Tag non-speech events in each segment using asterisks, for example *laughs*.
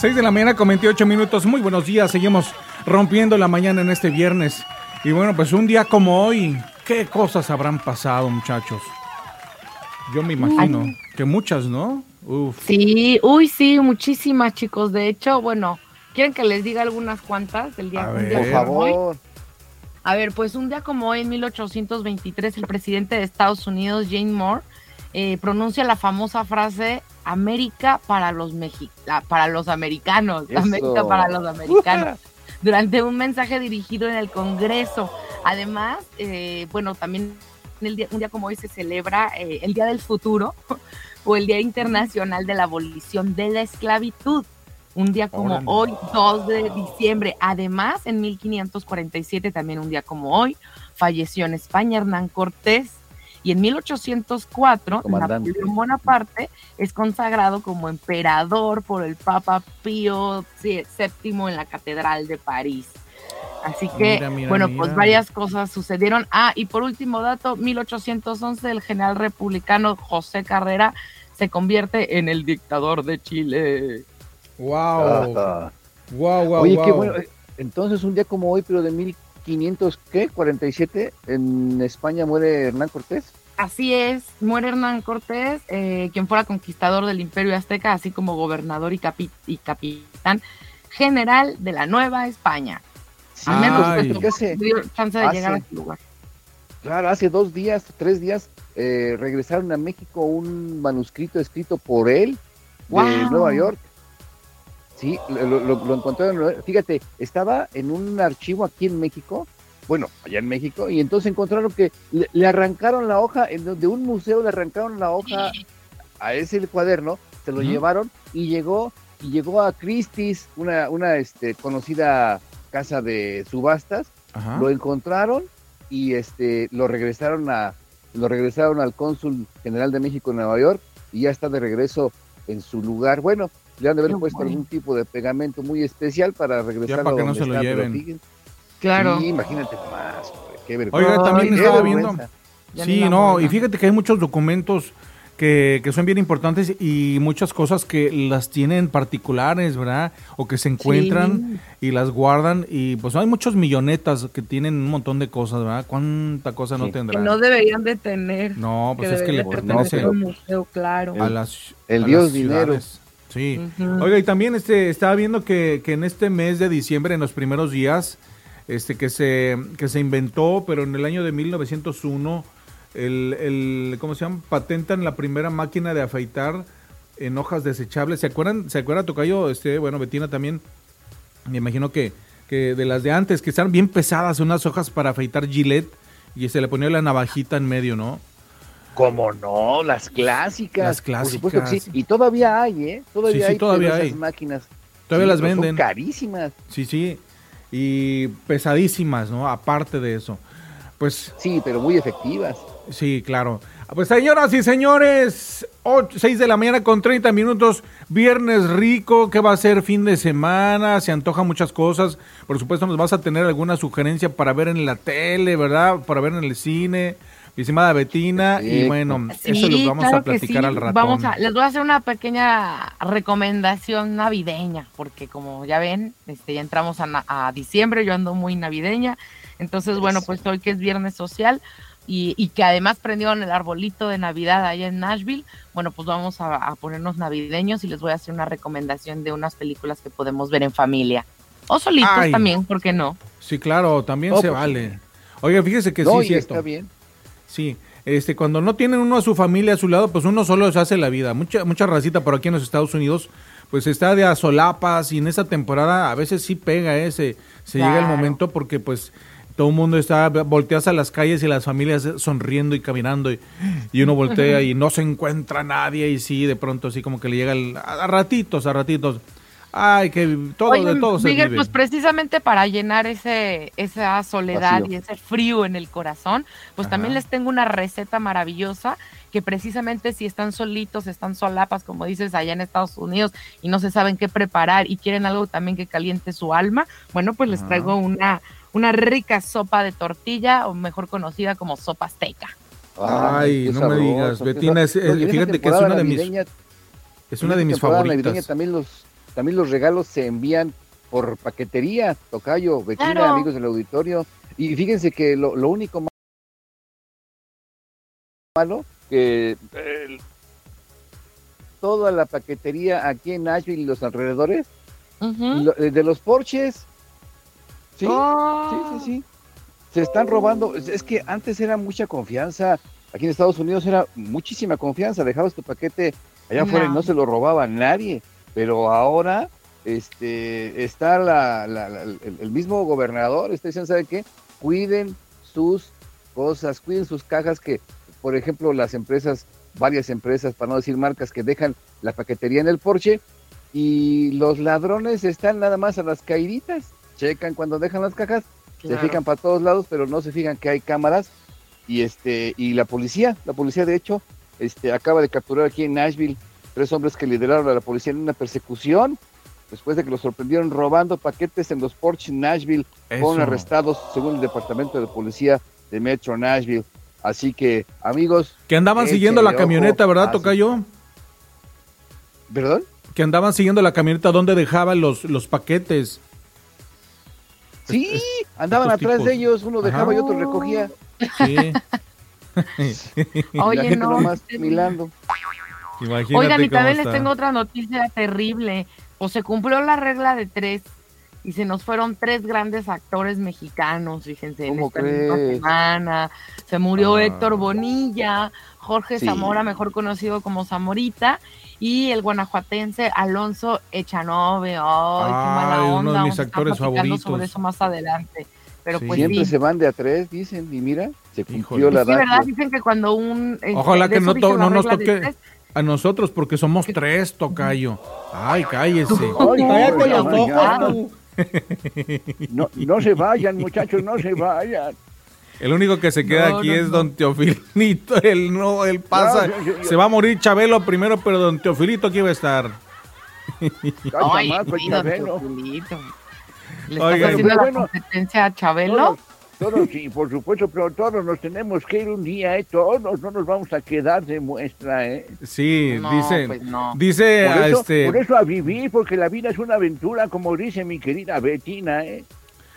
6 de la mañana con 28 minutos. Muy buenos días. Seguimos rompiendo la mañana en este viernes. Y bueno, pues un día como hoy, ¿qué cosas habrán pasado, muchachos? Yo me imagino que muchas, ¿no? Uf. Sí, uy, sí, muchísimas, chicos. De hecho, bueno, ¿quieren que les diga algunas cuantas del día, A Por favor. A ver, pues un día como hoy, en 1823, el presidente de Estados Unidos, Jane Moore, eh, pronuncia la famosa frase América para los para los americanos, América para los americanos, *laughs* durante un mensaje dirigido en el Congreso. Además, eh, bueno, también el día, un día como hoy se celebra eh, el Día del Futuro *laughs* o el Día Internacional de la Abolición de la Esclavitud. Un día como hoy, 2 de diciembre. Además, en 1547, también un día como hoy, falleció en España Hernán Cortés, y en 1804 Napoleón Bonaparte es consagrado como emperador por el Papa Pío VII en la Catedral de París. Así que, bueno, pues varias cosas sucedieron. Ah, y por último dato, 1811 el general republicano José Carrera se convierte en el dictador de Chile. Wow. Wow, wow, Oye, qué bueno. Entonces, un día como hoy, pero de mil 500, ¿qué? 47, en España muere Hernán Cortés. Así es, muere Hernán Cortés, eh, quien fuera conquistador del Imperio Azteca, así como gobernador y, y capitán general de la Nueva España. Sí, a menos dio chance de llegar a ese lugar. Claro, hace dos días, tres días, eh, regresaron a México un manuscrito escrito por él de Nueva York Sí, lo, lo, encontraron, fíjate, estaba en un archivo aquí en México, bueno, allá en México, y entonces encontraron que le, arrancaron la hoja, de un museo le arrancaron la hoja a ese cuaderno, se lo llevaron y llegó, y llegó a Christie's, una, una este, conocida casa de subastas, lo encontraron y este lo regresaron a lo regresaron al cónsul general de México en Nueva York y ya está de regreso en su lugar. Bueno, le han de haber puesto algún tipo de pegamento muy especial para regresar para que no se lo lleven. Claro. Sí, imagínate más, qué vergüenza. Oiga, también estaba viendo. Sí, no, y fíjate que hay muchos documentos que, que, son bien importantes y muchas cosas que las tienen particulares, ¿verdad? O que se encuentran y las guardan y pues hay muchos millonetas que tienen un montón de cosas, ¿verdad? ¿Cuánta cosa no tendrán? Que no deberían de tener. No, pues es que le pertenece a museo, claro. a las El dios dinero. Sí. Oiga, y también este, estaba viendo que, que, en este mes de diciembre, en los primeros días, este, que se, que se inventó, pero en el año de 1901, el, el, ¿cómo se llama? Patentan la primera máquina de afeitar en hojas desechables. ¿Se acuerdan? ¿Se acuerda, Tocayo? Este, bueno, Betina también, me imagino que, que de las de antes, que están bien pesadas, unas hojas para afeitar Gillette, y se le ponía la navajita en medio, ¿no? Como no, las clásicas. Las clásicas. sí. Y todavía hay, ¿eh? Todavía sí, hay todavía hay. máquinas. Todavía las venden. Son carísimas. Sí, sí. Y pesadísimas, ¿no? Aparte de eso. Pues. Sí, pero muy efectivas. Sí, claro. Pues señoras y señores, 6 de la mañana con 30 minutos, viernes rico, ¿qué va a ser fin de semana? Se antojan muchas cosas. Por supuesto, nos vas a tener alguna sugerencia para ver en la tele, ¿verdad? Para ver en el cine estimada Betina, y bueno, eso lo vamos a platicar al rato. Vamos a, les voy a hacer una pequeña recomendación navideña, porque como ya ven, este, ya entramos a, diciembre, yo ando muy navideña, entonces bueno, pues hoy que es viernes social y, y, que además prendieron el arbolito de Navidad allá en Nashville, bueno, pues vamos a, ponernos navideños y les voy a hacer una recomendación de unas películas que podemos ver en familia. O solitos también, ¿por qué no? Sí, claro, también se pues vale. Oiga, fíjese que sí, sí, está bien. Sí, este, cuando no tienen uno a su familia a su lado, pues uno solo se hace la vida. Mucha, mucha racita por aquí en los Estados Unidos, pues está de a solapas y en esta temporada a veces sí pega ese, se llega el momento porque pues todo el mundo está, volteas a las calles y las familias sonriendo y caminando y, uno voltea *laughs* y no se encuentra nadie y sí, de pronto así como que le llega a ratitos, a ratitos. Ay, que todo de todo se Miguel, pues precisamente para llenar ese esa soledad y ese frío en el corazón, pues también les tengo una receta maravillosa que precisamente si están solitos, están solapas, como dices, allá en Estados Unidos y no se saben qué preparar y quieren algo también que caliente su alma, bueno, pues les traigo una una rica sopa de tortilla o mejor conocida como sopa azteca. Ay, no me digas, Betina, eh, fíjate que es una de mis es una de mis favoritas. También los también los regalos se envían por paquetería, tocayo, vecina, amigos del auditorio. Y fíjense que lo, único malo que toda la paquetería aquí en Nashville y los alrededores, eh, de los porches, sí, sí, sí, sí, se están robando. Es que antes era mucha confianza. Aquí en Estados Unidos era muchísima confianza. Dejabas tu paquete allá afuera y no se lo robaba nadie. Pero ahora este, está la, el, mismo gobernador, está diciendo, ¿sabe qué? Cuiden sus cosas, cuiden sus cajas que, por ejemplo, las empresas, varias empresas, para no decir marcas, que dejan la paquetería en el porche y los ladrones están nada más a las caíditas, checan cuando dejan las cajas, se fijan para todos lados, pero no se fijan que hay cámaras y este y la policía, la policía de hecho, este acaba de capturar aquí en Nashville tres hombres que lideraron a la policía en una persecución después de que los sorprendieron robando paquetes en los Porsche Nashville, fueron arrestados según el departamento de policía de Metro Nashville. Así que, amigos. Que andaban siguiendo la camioneta, ¿verdad, Tocayo? ¿Perdón? Que andaban siguiendo la camioneta donde dejaban los, los paquetes. Sí, andaban atrás de ellos, uno dejaba y otro recogía. Sí. Oye, no. Milando. Oigan, y también les tengo otra noticia terrible o se cumplió la regla de tres y se nos fueron tres grandes actores mexicanos, fíjense, en esta misma semana. Se murió ah. Héctor Bonilla, Jorge Zamora, mejor conocido como Zamorita, y el guanajuatense Alonso Echanove. ¡Ay, qué mala onda! Uno de mis actores favoritos. sobre eso más adelante. Pero pues Siempre se van de a tres, dicen, y mira, se cumplió la sí, ¿verdad? Dicen que cuando un... Eh, Ojalá que no, no nos toque a nosotros porque somos tres, Tocayo. Ay, cállese. cállate los ojos. No, no se vayan, muchachos, no se vayan. El único que se queda aquí es don Teofilito. *laughs* Él no, él pasa. Se va a morir Chabelo primero, pero don Teofilito aquí va a estar. Ay, pues, Teofilito. ¿Le está haciendo la competencia a Chabelo? Todos, sí, por supuesto, pero todos nos tenemos que ir un día, ¿eh? Todos no nos vamos a quedar de muestra, ¿eh? Sí, dice, pues dice por eso, este... Por eso a vivir, porque la vida es una aventura, como dice mi querida Betina, ¿eh?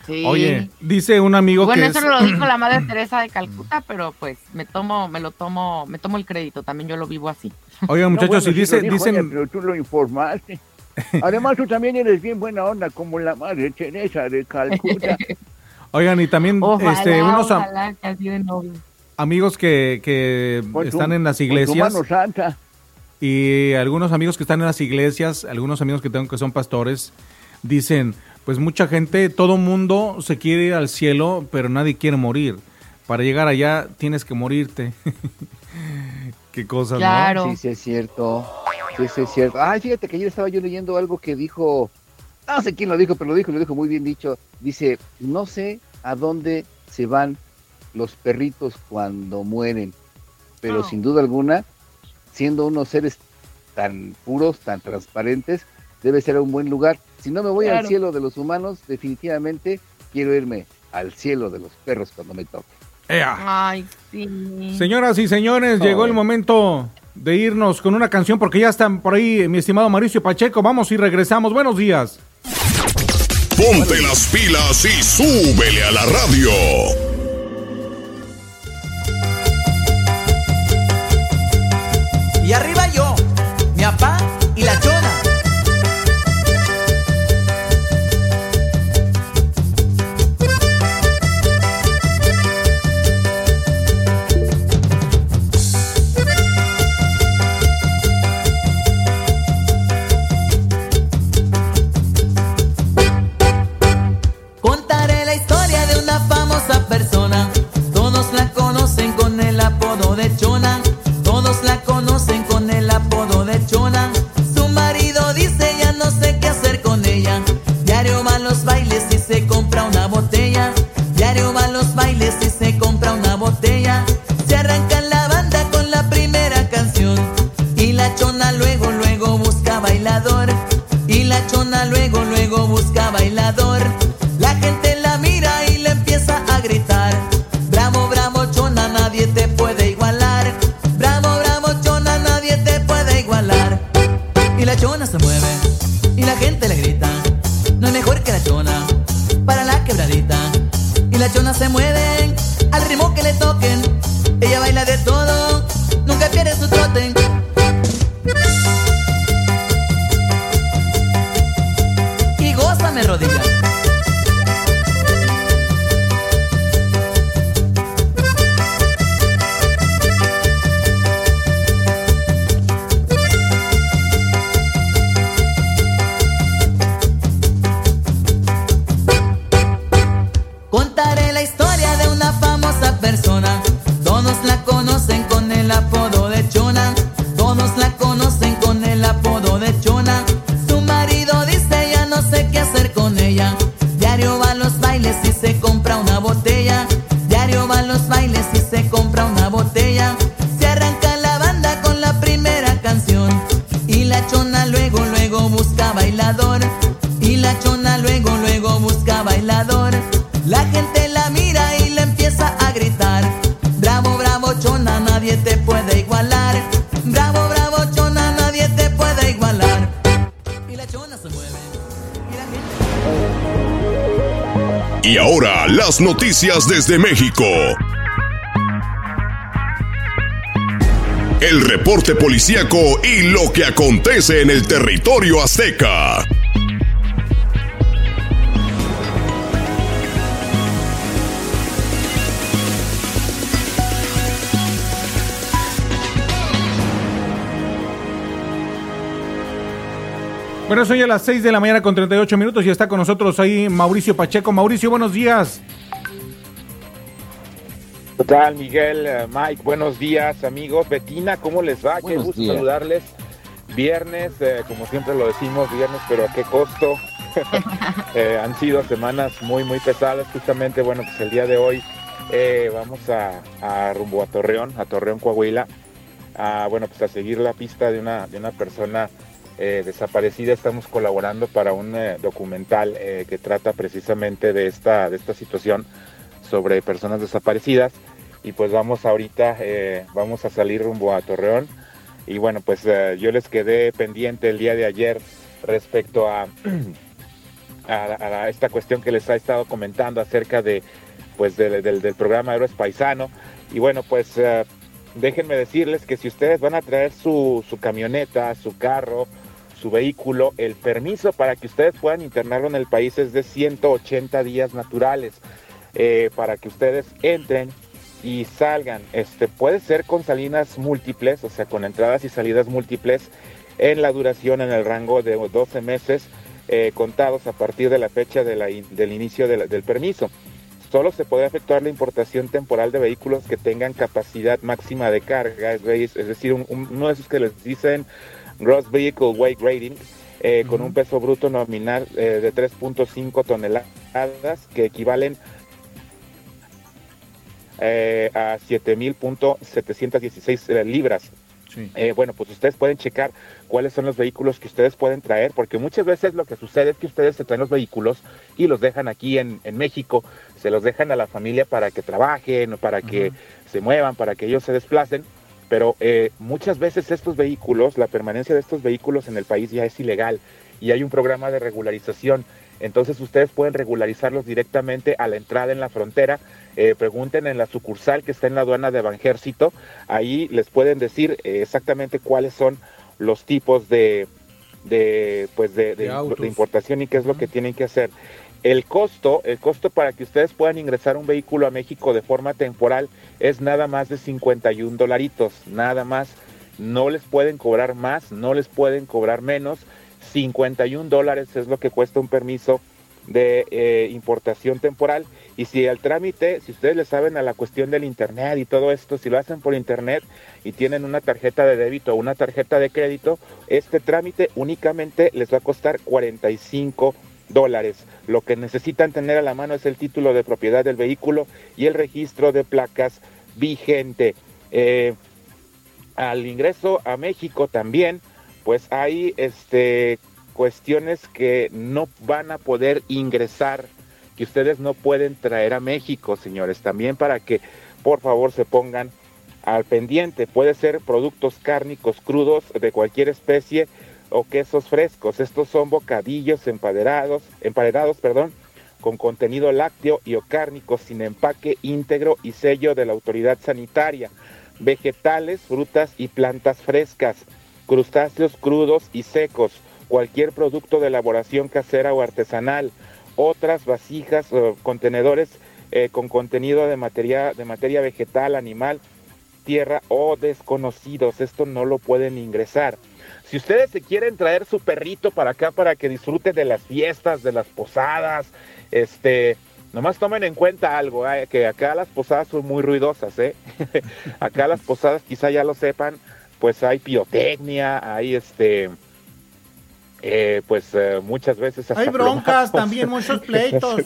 Sí. Oye, dice un amigo bueno, que eso lo dijo la madre Teresa de Calcuta, pero pues me tomo, me lo tomo, me tomo el crédito, también yo lo vivo así. Oigan, muchachos, si dice, dicen... pero tú lo informaste. *laughs* Además, tú también eres bien buena onda, como la madre Teresa de Calcuta. *laughs* Oigan, y también este, unos amigos que, que están en las iglesias. Y algunos amigos que están en las iglesias, algunos amigos que tengo que son pastores, dicen, pues mucha gente, todo mundo se quiere ir al cielo, pero nadie quiere morir. Para llegar allá tienes que morirte. *laughs* Qué cosas, claro. Sí, sí es cierto. Sí, sí es cierto. Ay, fíjate que ayer estaba yo leyendo algo que dijo no sé quién lo dijo, pero lo dijo, lo dijo muy bien dicho. Dice, no sé a dónde se van los perritos cuando mueren, pero ah. sin duda alguna, siendo unos seres tan puros, tan transparentes, debe ser un buen lugar. Si no me voy al cielo de los humanos, definitivamente quiero irme al cielo de los perros cuando me toque. Ay, sí. Señoras y señores, llegó el momento de irnos con una canción porque ya están por ahí mi estimado Mauricio Pacheco. Vamos y regresamos. Buenos días. Ponte las pilas y súbele a la radio. Y arriba yo, mi papá desde México. El reporte policíaco y lo que acontece en el territorio azteca. Bueno, soy a las 6 de la mañana con 38 minutos y está con nosotros ahí Mauricio Pacheco. Mauricio, buenos días. ¿Qué tal, Miguel, eh, Mike? Buenos días, amigos. Betina, ¿cómo les va? Buenos qué gusto días. saludarles. Viernes, eh, como siempre lo decimos, viernes, pero ¿a qué costo? *laughs* Eh, han sido semanas muy, muy pesadas. Justamente, bueno, pues el día de hoy eh, vamos a, a rumbo a Torreón, a Torreón, Coahuila, a, bueno, pues a seguir la pista de una, de una persona desaparecida. Estamos colaborando para un documental que trata precisamente de esta, de esta situación sobre personas desaparecidas. Y pues vamos ahorita, eh, vamos a salir rumbo a Torreón. Y bueno, pues eh, yo les quedé pendiente el día de ayer respecto a, *clears throat* esta cuestión que les ha estado comentando acerca de pues del, programa Héroes Paisano. Y bueno, pues eh, déjenme decirles que si ustedes van a traer su, camioneta, su carro, su vehículo, el permiso para que ustedes puedan internarlo en el país es de 180 días naturales. para que ustedes entren y salgan. Este puede ser con salidas múltiples, o sea, con entradas y salidas múltiples en la duración en el rango de 12 meses eh, contados a partir de la fecha de la in- del inicio de la- del permiso. Solo se puede efectuar la importación temporal de vehículos que tengan capacidad máxima de carga, es, es decir, un- un- uno de esos que les dicen Gross Vehicle Weight Rating, eh, con un peso bruto nominal eh, de 3.5 toneladas, que equivalen eh, a 7.716 eh, libras. Sí. Eh, bueno, pues ustedes pueden checar cuáles son los vehículos que ustedes pueden traer, porque muchas veces lo que sucede es que ustedes se traen los vehículos y los dejan aquí en, en México, se los dejan a la familia para que trabajen, o para que se muevan, para que ellos se desplacen, pero eh, muchas veces estos vehículos, la permanencia de estos vehículos en el país ya es ilegal y hay un programa de regularización. Entonces ustedes pueden regularizarlos directamente a la entrada en la frontera. Eh, pregunten en la sucursal que está en la aduana de Banjército. Ahí les pueden decir eh, exactamente cuáles son los tipos de, de, pues de, de- importación y qué es lo que tienen que hacer. El costo, el costo para que ustedes puedan ingresar un vehículo a México de forma temporal es nada más de 51 dolaritos, nada más. No les pueden cobrar más, no les pueden cobrar menos. 51 dólares es lo que cuesta un permiso de eh, importación temporal. Y si el trámite, si ustedes le saben a la cuestión del internet y todo esto, si lo hacen por internet y tienen una tarjeta de débito o una tarjeta de crédito, este trámite únicamente les va a costar 45 dólares. Lo que necesitan tener a la mano es el título de propiedad del vehículo y el registro de placas vigente. Eh, al ingreso a México también, pues hay este cuestiones que no van a poder ingresar, que ustedes no pueden traer a México, señores, también para que por favor se pongan al pendiente. Puede ser productos cárnicos crudos de cualquier especie, o quesos frescos. Estos son bocadillos emparedados, emparedados, perdón, con contenido lácteo y o cárnico sin empaque íntegro y sello de la autoridad sanitaria. Vegetales, frutas y plantas frescas, crustáceos crudos y secos, cualquier producto de elaboración casera o artesanal, otras vasijas o contenedores eh, con contenido de materia, de materia vegetal, animal, tierra o desconocidos. Esto no lo pueden ingresar. Si ustedes se quieren traer su perrito para acá para que disfrute de las fiestas, de las posadas, este, nomás tomen en cuenta algo, eh, que acá las posadas son muy ruidosas, ¿eh? *laughs* acá las posadas, quizá ya lo sepan, pues hay pirotecnia, hay este, eh, pues eh, muchas veces... Hay broncas también, muchos *laughs* pleitos.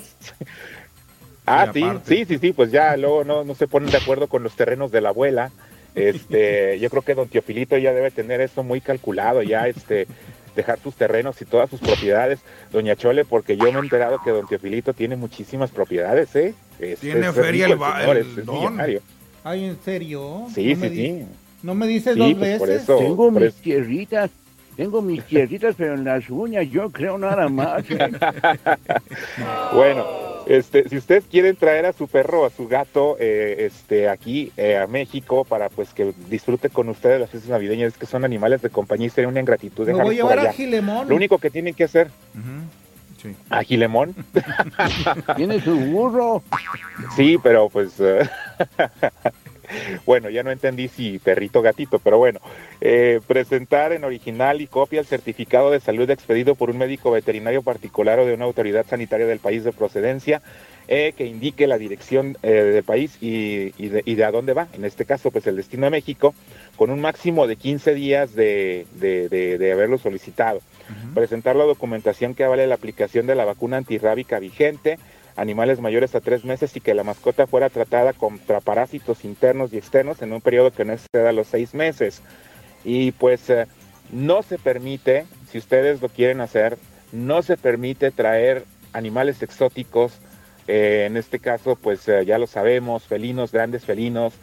*laughs* ah, sí, sí, sí, sí, pues ya luego no, no se ponen de acuerdo con los terrenos de la abuela. Este, *laughs* yo creo que don Teofilito ya debe tener eso muy calculado, ya este, dejar sus terrenos y todas sus propiedades, doña Chole, porque yo me he enterado que don Teofilito tiene muchísimas propiedades, ¿eh? tiene feria el, el, Ay, ¿en serio? Sí, sí, sí. ¿No me dices dos pues, veces? Tengo mis tierritas, tengo mis *laughs* tierritas, pero en las uñas yo creo nada más. *laughs* bueno, este, si ustedes quieren traer a su perro o a su gato eh, este, aquí eh, a México para pues que disfrute con ustedes las fiestas navideñas, que son animales de compañía y sería una ingratitud. Lo voy a llevar a Gilemón. Lo único que tienen que hacer... ¿A Gilemón? *laughs* Tiene su burro. Sí, pero pues... Eh, bueno, ya no entendí si perrito gatito, pero bueno, eh, presentar en original y copia el certificado de salud expedido por un médico veterinario particular o de una autoridad sanitaria del país de procedencia eh, que indique la dirección eh, del país y, de, a dónde va, en este caso pues el destino de México, con un máximo de 15 días de, haberlo solicitado. Presentar la documentación que avale la aplicación de la vacuna antirrábica vigente, animales mayores a tres meses y que la mascota fuera tratada contra parásitos internos y externos en un periodo que no exceda los seis meses. Y pues eh, no se permite, si ustedes lo quieren hacer, no se permite traer animales exóticos, eh, en este caso pues eh, ya lo sabemos, felinos, grandes felinos,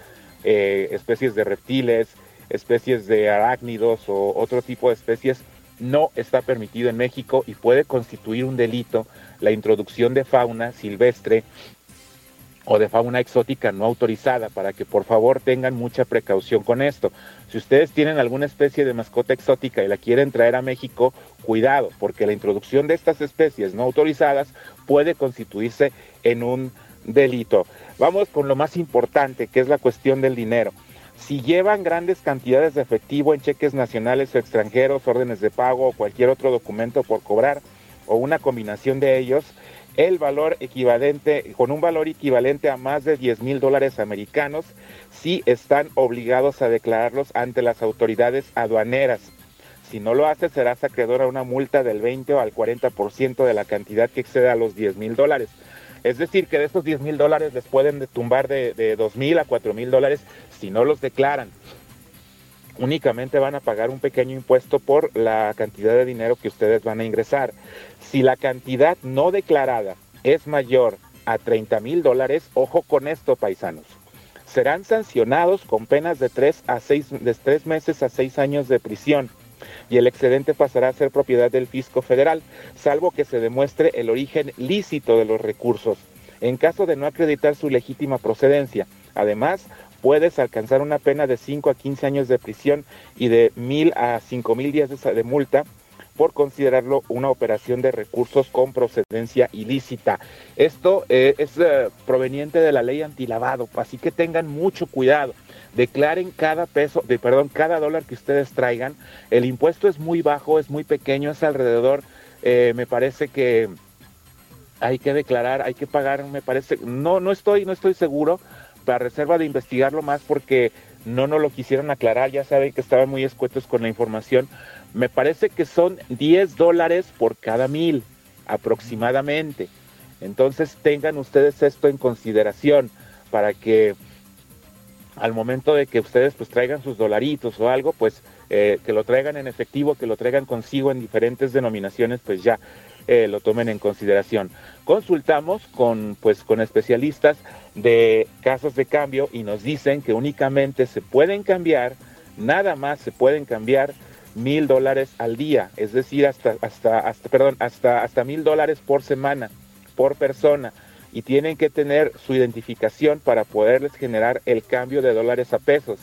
especies de reptiles, especies de arácnidos o otro tipo de especies, no está permitido en México y puede constituir un delito la introducción de fauna silvestre o de fauna exótica no autorizada, para que por favor tengan mucha precaución con esto. Si ustedes tienen alguna especie de mascota exótica y la quieren traer a México, cuidado, porque la introducción de estas especies no autorizadas puede constituirse en un delito. Vamos con lo más importante, que es la cuestión del dinero. Si llevan grandes cantidades de efectivo en cheques nacionales o extranjeros, órdenes de pago o cualquier otro documento por cobrar, o una combinación de ellos, el valor equivalente, con un valor equivalente a más de 10 mil dólares americanos, si están obligados a declararlos ante las autoridades aduaneras. Si no lo hace, serás acreedor a una multa del 20 o al 40% de la cantidad que excede a los 10 mil dólares. Es decir, que de estos 10 mil dólares les pueden tumbar de, de 2 mil a 4 mil dólares si no los declaran únicamente van a pagar un pequeño impuesto por la cantidad de dinero que ustedes van a ingresar. Si la cantidad no declarada es mayor a 30 mil dólares, ojo con esto, paisanos. Serán sancionados con penas de 3 a 6 de tres meses a 6 años de prisión y el excedente pasará a ser propiedad del fisco federal, salvo que se demuestre el origen lícito de los recursos, en caso de no acreditar su legítima procedencia. Además, puedes alcanzar una pena de 5 a 15 años de prisión y de mil a cinco mil días de, multa por considerarlo una operación de recursos con procedencia ilícita. Esto eh, es eh, proveniente de la ley antilavado, así que tengan mucho cuidado. Declaren cada peso, de, perdón, cada dólar que ustedes traigan. El impuesto es muy bajo, es muy pequeño, es alrededor, eh, me parece que hay que declarar, hay que pagar, me parece, no, no estoy, no estoy seguro, para reserva de investigarlo más porque no nos lo quisieron aclarar, ya saben que estaban muy escuetos con la información. Me parece que son 10 dólares por cada mil aproximadamente. Entonces tengan ustedes esto en consideración para que al momento de que ustedes pues traigan sus dolaritos o algo, pues eh, que lo traigan en efectivo, que lo traigan consigo en diferentes denominaciones, pues ya eh, lo tomen en consideración. Consultamos con, pues, con especialistas de casos de cambio y nos dicen que únicamente se pueden cambiar, nada más se pueden cambiar mil dólares al día, es decir, hasta, hasta, hasta, perdón, hasta, hasta mil dólares por semana, por persona, y tienen que tener su identificación para poderles generar el cambio de dólares a pesos.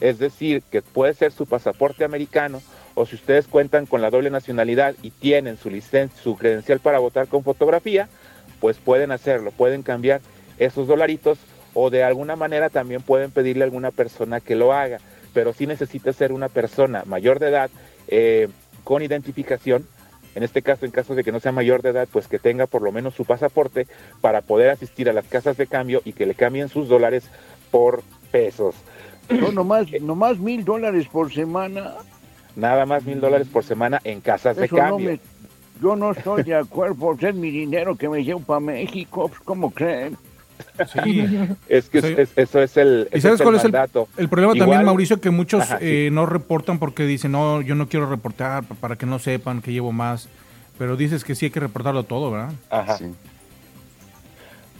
Es decir, que puede ser su pasaporte americano o si ustedes cuentan con la doble nacionalidad y tienen su licencia, su credencial para votar con fotografía, pues pueden hacerlo, pueden cambiar esos dolaritos o de alguna manera también pueden pedirle a alguna persona que lo haga pero sí necesita ser una persona mayor de edad eh, con identificación. En este caso, en caso de que no sea mayor de edad, pues que tenga por lo menos su pasaporte para poder asistir a las casas de cambio y que le cambien sus dólares por pesos. No, nomás, *clears throat* nomás mil dólares por semana. Nada más mil dólares por semana en casas de cambio. yo no estoy de acuerdo *laughs* por ser mi dinero que me llevo para México, pues, ¿cómo creen? Sí. *laughs* es que eso es el. ¿Y sabes cuál es el, el problema también, Mauricio? Que muchos eh, no reportan porque dicen, no, yo no quiero reportar para que no sepan que llevo más. Pero dices que sí hay que reportarlo todo, ¿verdad? Ajá.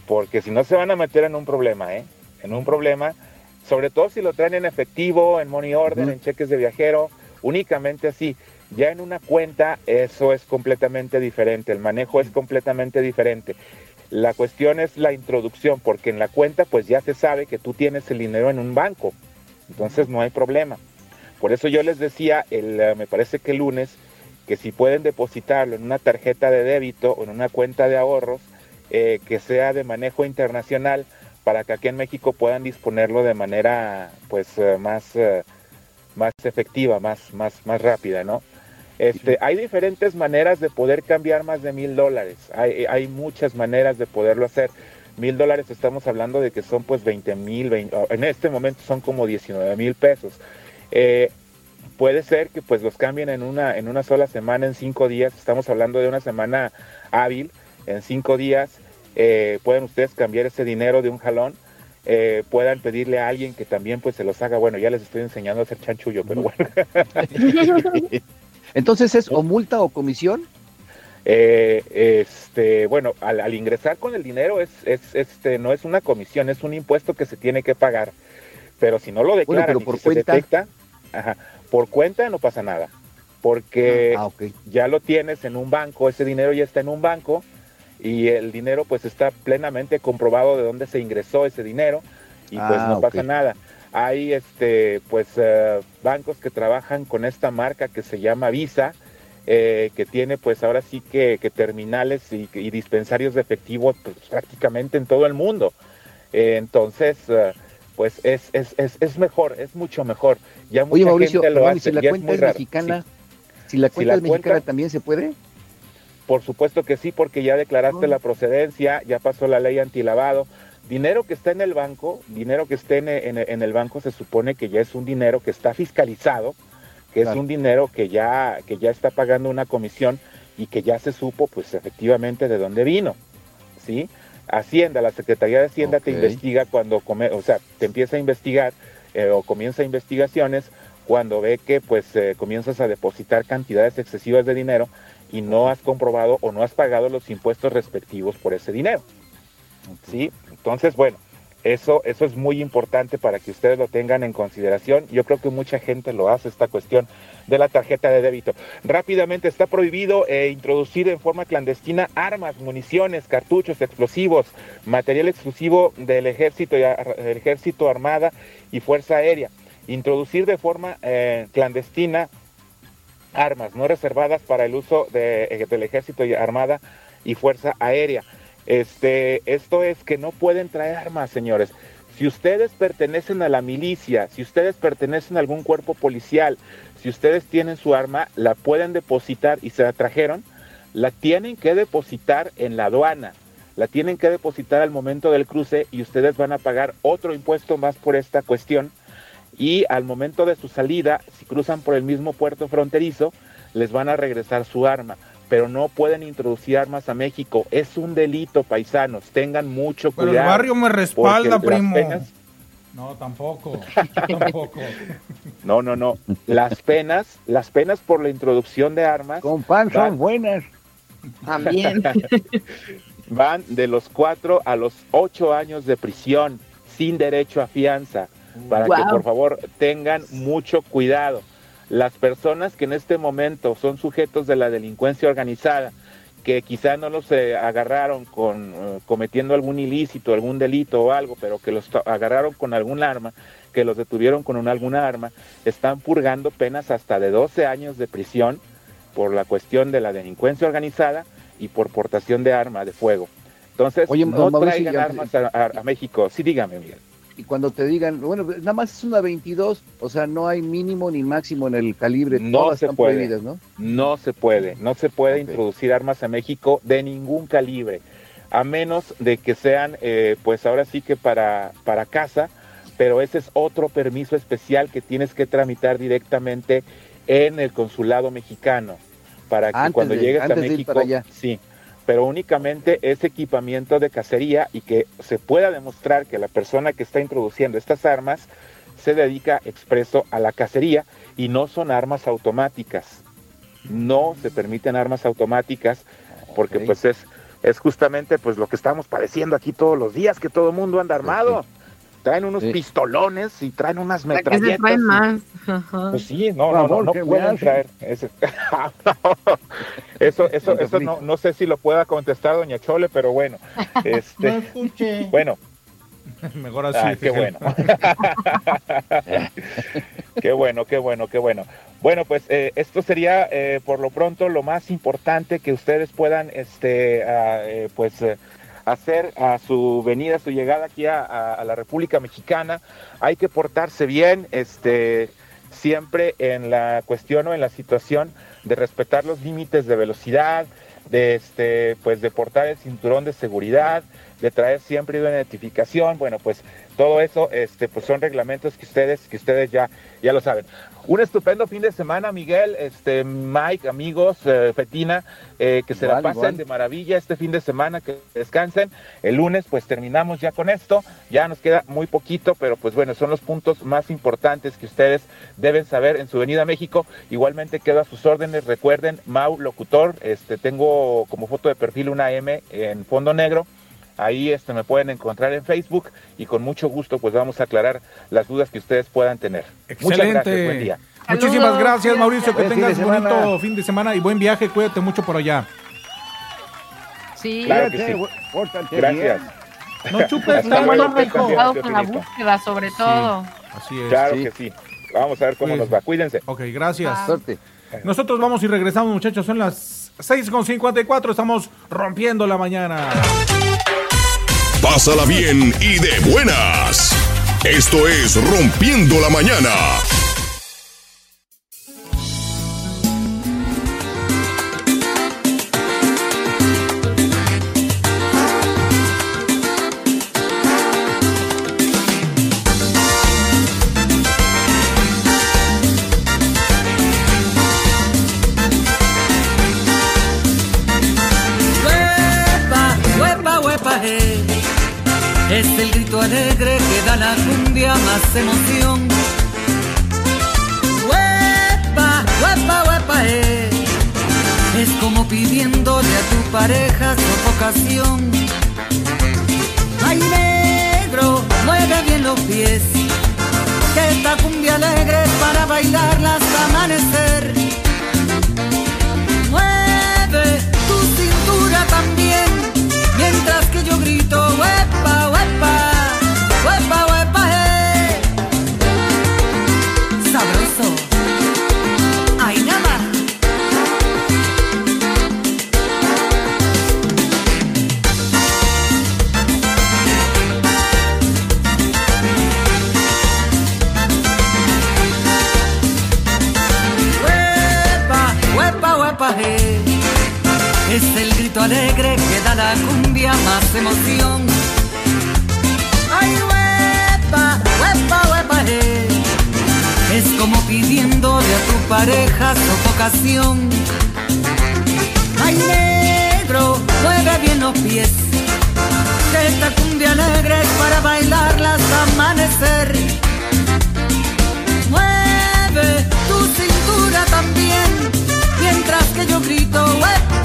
Porque si no se van a meter en un problema, ¿eh? En un problema, sobre todo si lo traen en efectivo, en money order, en cheques de viajero, únicamente así. Ya en una cuenta eso es completamente diferente, el manejo es completamente diferente. La cuestión es la introducción, porque en la cuenta pues ya se sabe que tú tienes el dinero en un banco, entonces no hay problema. Por eso yo les decía, el, eh, me parece que el lunes, que si pueden depositarlo en una tarjeta de débito o en una cuenta de ahorros, eh, que sea de manejo internacional, para que aquí en México puedan disponerlo de manera pues eh, más, efectiva, más, más, más rápida, ¿no? Este, hay diferentes maneras de poder cambiar más de mil dólares. Hay, muchas maneras de poderlo hacer. Mil dólares estamos hablando de que son pues 20 mil, en este momento son como 19 mil pesos. Eh, puede ser que pues los cambien en una, en una sola semana, en cinco días. Estamos hablando de una semana hábil, en cinco días. Eh, pueden ustedes cambiar ese dinero de un jalón. Eh, puedan pedirle a alguien que también pues se los haga. Bueno, ya les estoy enseñando a hacer chanchullo, pero bueno. *laughs* Entonces es o multa o comisión. Eh, este, bueno, al, ingresar con el dinero es, este, no es una comisión, es un impuesto que se tiene que pagar. Pero si no lo declaran por cuenta... detecta, por cuenta no pasa nada, porque ah, ah, ya lo tienes en un banco, ese dinero ya está en un banco y el dinero pues está plenamente comprobado de dónde se ingresó ese dinero y pues ah, no pasa nada. Hay este pues eh, bancos que trabajan con esta marca que se llama Visa eh, que tiene pues ahora sí que, terminales y, dispensarios de efectivo pues, prácticamente en todo el mundo. Eh, entonces pues es, es, es, es, mejor es mucho mejor. Ya mucha Oye, Mauricio, gente lo hace, si la cuenta es, mexicana si la cuenta es mexicana también se puede por supuesto que sí porque ya declaraste la procedencia ya pasó la ley antilavado. Dinero que está en el banco, dinero que esté en, el banco se supone que ya es un dinero que está fiscalizado, que es un dinero que ya, que ya está pagando una comisión y que ya se supo pues efectivamente de dónde vino, ¿sí? Hacienda, la Secretaría de Hacienda te investiga cuando, come, o sea, te empieza a investigar eh, o comienza investigaciones cuando ve que pues eh, comienzas a depositar cantidades excesivas de dinero y no has comprobado o no has pagado los impuestos respectivos por ese dinero. ¿sí? Entonces, bueno, eso, eso es muy importante para que ustedes lo tengan en consideración. Yo creo que mucha gente lo hace, esta cuestión de la tarjeta de débito. Rápidamente está prohibido eh, introducir en forma clandestina armas, municiones, cartuchos, explosivos, material exclusivo del ejército, del ejército armada y fuerza aérea. Introducir de forma eh, clandestina armas no reservadas para el uso de, eh, del ejército y armada y fuerza aérea este, esto es que no pueden traer armas, señores. Si ustedes pertenecen a la milicia, si ustedes pertenecen a algún cuerpo policial, si ustedes tienen su arma, la pueden depositar y se la trajeron, la tienen que depositar en la aduana, la tienen que depositar al momento del cruce y ustedes van a pagar otro impuesto más por esta cuestión. Y al momento de su salida, si cruzan por el mismo puerto fronterizo, les van a regresar su arma pero no pueden introducir armas a México. Es un delito, paisanos. Tengan mucho cuidado. Pero el barrio me respalda, primo. No, tampoco. *laughs* tampoco. No, no, no. Las penas, las penas por la introducción de armas. Con pan son buenas. También. *laughs* van de los cuatro a los ocho años de prisión, sin derecho a fianza. Para que por favor tengan mucho cuidado. las personas que en este momento son sujetos de la delincuencia organizada, que quizá no los eh, agarraron con eh, cometiendo algún ilícito, algún delito o algo, pero que los agarraron con algún arma, que los detuvieron con un, alguna arma, están purgando penas hasta de 12 años de prisión por la cuestión de la delincuencia organizada y por portación de arma de fuego. Entonces, no traigan armas a, a, México. Sí, dígame, Miguel y cuando te digan, bueno, nada más es una 22, o sea, no hay mínimo ni máximo en el calibre, no se puede, ¿no? No se puede, no se puede introducir armas a México de ningún calibre, a menos de que sean, eh, pues ahora sí que para, para casa, pero ese es otro permiso especial que tienes que tramitar directamente en el consulado mexicano para que cuando llegues a México, sí, pero únicamente es equipamiento de cacería y que se pueda demostrar que la persona que está introduciendo estas armas se dedica expreso a la cacería y no son armas automáticas. No se permiten armas automáticas porque pues es, es justamente pues lo que estamos padeciendo aquí todos los días, que todo el mundo anda armado traen unos pistolones y traen unas metralletas. traen más. Pues sí, no, no, no, no pueden traer. Ese... *laughs* eso, eso, eso no, no sé si lo pueda contestar doña Chole, pero bueno. *laughs* Este, no escuché. Bueno. *laughs* Mejor así. qué bueno. qué bueno, qué bueno, qué bueno. Bueno, pues eh, esto sería eh, por lo pronto lo más importante que ustedes puedan, este, ah, eh, pues hacer a su venida, su llegada aquí a, la República Mexicana. Hay que portarse bien, este, siempre en la cuestión o en la situación de respetar los límites de velocidad, de este, pues de portar el cinturón de seguridad, de traer siempre una identificación. Bueno, pues todo eso, este, pues son reglamentos que ustedes, que ustedes ya, ya lo saben. Un estupendo fin de semana, Miguel, este, Mike, amigos, eh, Fetina, eh, que se la pasen de maravilla este fin de semana, que descansen. El lunes, pues terminamos ya con esto. Ya nos queda muy poquito, pero pues bueno, son los puntos más importantes que ustedes deben saber en su venida a México. Igualmente quedo a sus órdenes. Recuerden, Mau Locutor, este, tengo como foto de perfil una M en fondo negro Ahí este, me pueden encontrar en Facebook y con mucho gusto pues vamos a aclarar las dudas que ustedes puedan tener. Excelente. Muchas gracias, buen día. Muchísimas gracias Mauricio, que tengas un bonito fin de semana y buen viaje, cuídate mucho por allá. Sí, claro que sí. Gracias. No chupes, estamos enfocados con la búsqueda sobre todo. así es. Claro que sí. Vamos a ver cómo nos va. Cuídense. Ok, gracias. Suerte. Nosotros vamos y regresamos, muchachos. Son las 6.54. Estamos rompiendo la mañana. Pásala bien y de buenas. Esto es Rompiendo la Mañana. Emoción. Huepa, huepa, huepa, eh. Es como pidiéndole a tu pareja sofocación. Ay, negro, mueve bien los pies. Que esta cumbia alegre para bailarla hasta amanecer. Más emoción. ¡Ay, huepa, huepa, huepa! Eh. Es como pidiéndole a tu pareja sofocación. ¡Ay, negro, mueve bien los pies! Esta cumbia alegre es para bailarla hasta amanecer. Mueve tu cintura también mientras que yo grito, huepa,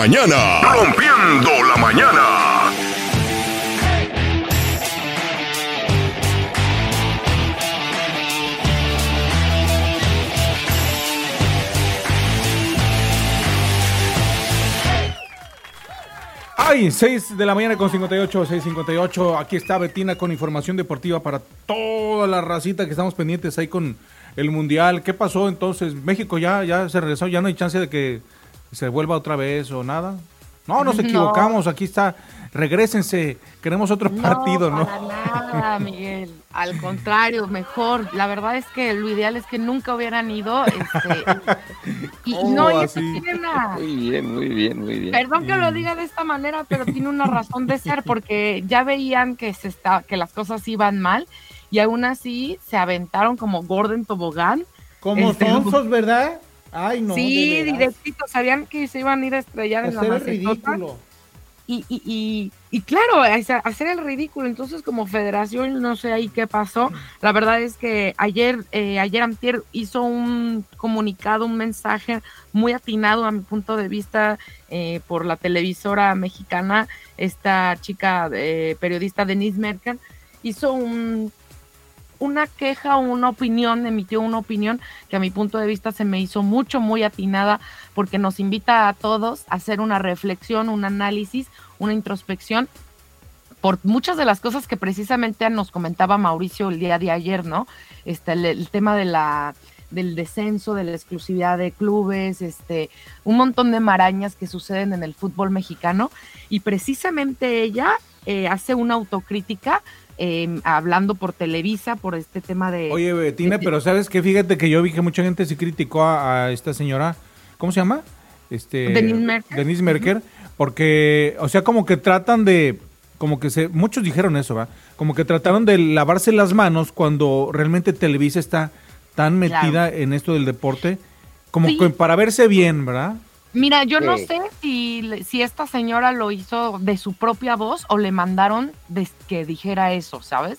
mañana. Rompiendo la mañana. Ay, 6 de la mañana con 58, 6.58. Aquí está Betina con información deportiva para toda la racita que estamos pendientes ahí con el Mundial. ¿Qué pasó entonces? ¿México ya, ya se regresó? ¿Ya no hay chance de que se vuelva otra vez o nada? No, nos No. equivocamos. Aquí está. Regrésense. Queremos otro partido, ¿no? Para nada, Miguel. Al contrario, mejor. La verdad es que lo ideal es que nunca hubieran ido. Este, *laughs* y ¿Cómo no, y eso tiene una. Muy bien, muy bien, muy bien. Perdón que Mm. lo diga de esta manera, pero tiene una razón de ser, porque ya veían que se está, que las cosas iban mal, y aún así se aventaron como Gordon Tobogán. Como Este, sonsos, ¿verdad? Ay, no. sí, directito, sabían que se iban a ir a estrellar en la macetota. Y, y, y, y claro, hacer el ridículo. Entonces, como federación, no sé ahí qué pasó. La verdad es que ayer, eh, ayer Antier hizo un comunicado, un mensaje muy atinado a mi punto de vista eh, por la televisora mexicana. Esta chica eh, periodista Denise Merker hizo un una queja o una opinión, emitió una opinión que a mi punto de vista se me hizo mucho, muy atinada, porque nos invita a todos a hacer una reflexión, un análisis, una introspección por muchas de las cosas que precisamente nos comentaba Mauricio el día de ayer, ¿no? Este, el, el tema de la del descenso, de la exclusividad de clubes, este, un montón de marañas que suceden en el fútbol mexicano y precisamente ella eh, hace una autocrítica eh, hablando por Televisa por este tema de Oye, Betina, pero ¿sabes qué? Fíjate que yo vi que mucha gente sí criticó a, a esta señora, ¿cómo se llama? Este, Denise Merker. Denise Merker, porque, o sea, como que tratan de, como que se, muchos dijeron eso, ¿va? Como que trataron de lavarse las manos cuando realmente Televisa está tan metida en esto del deporte, como Sí. que para verse bien, ¿verdad? Mira, yo no sé si, si esta señora lo hizo de su propia voz o le mandaron de- que dijera eso, ¿sabes?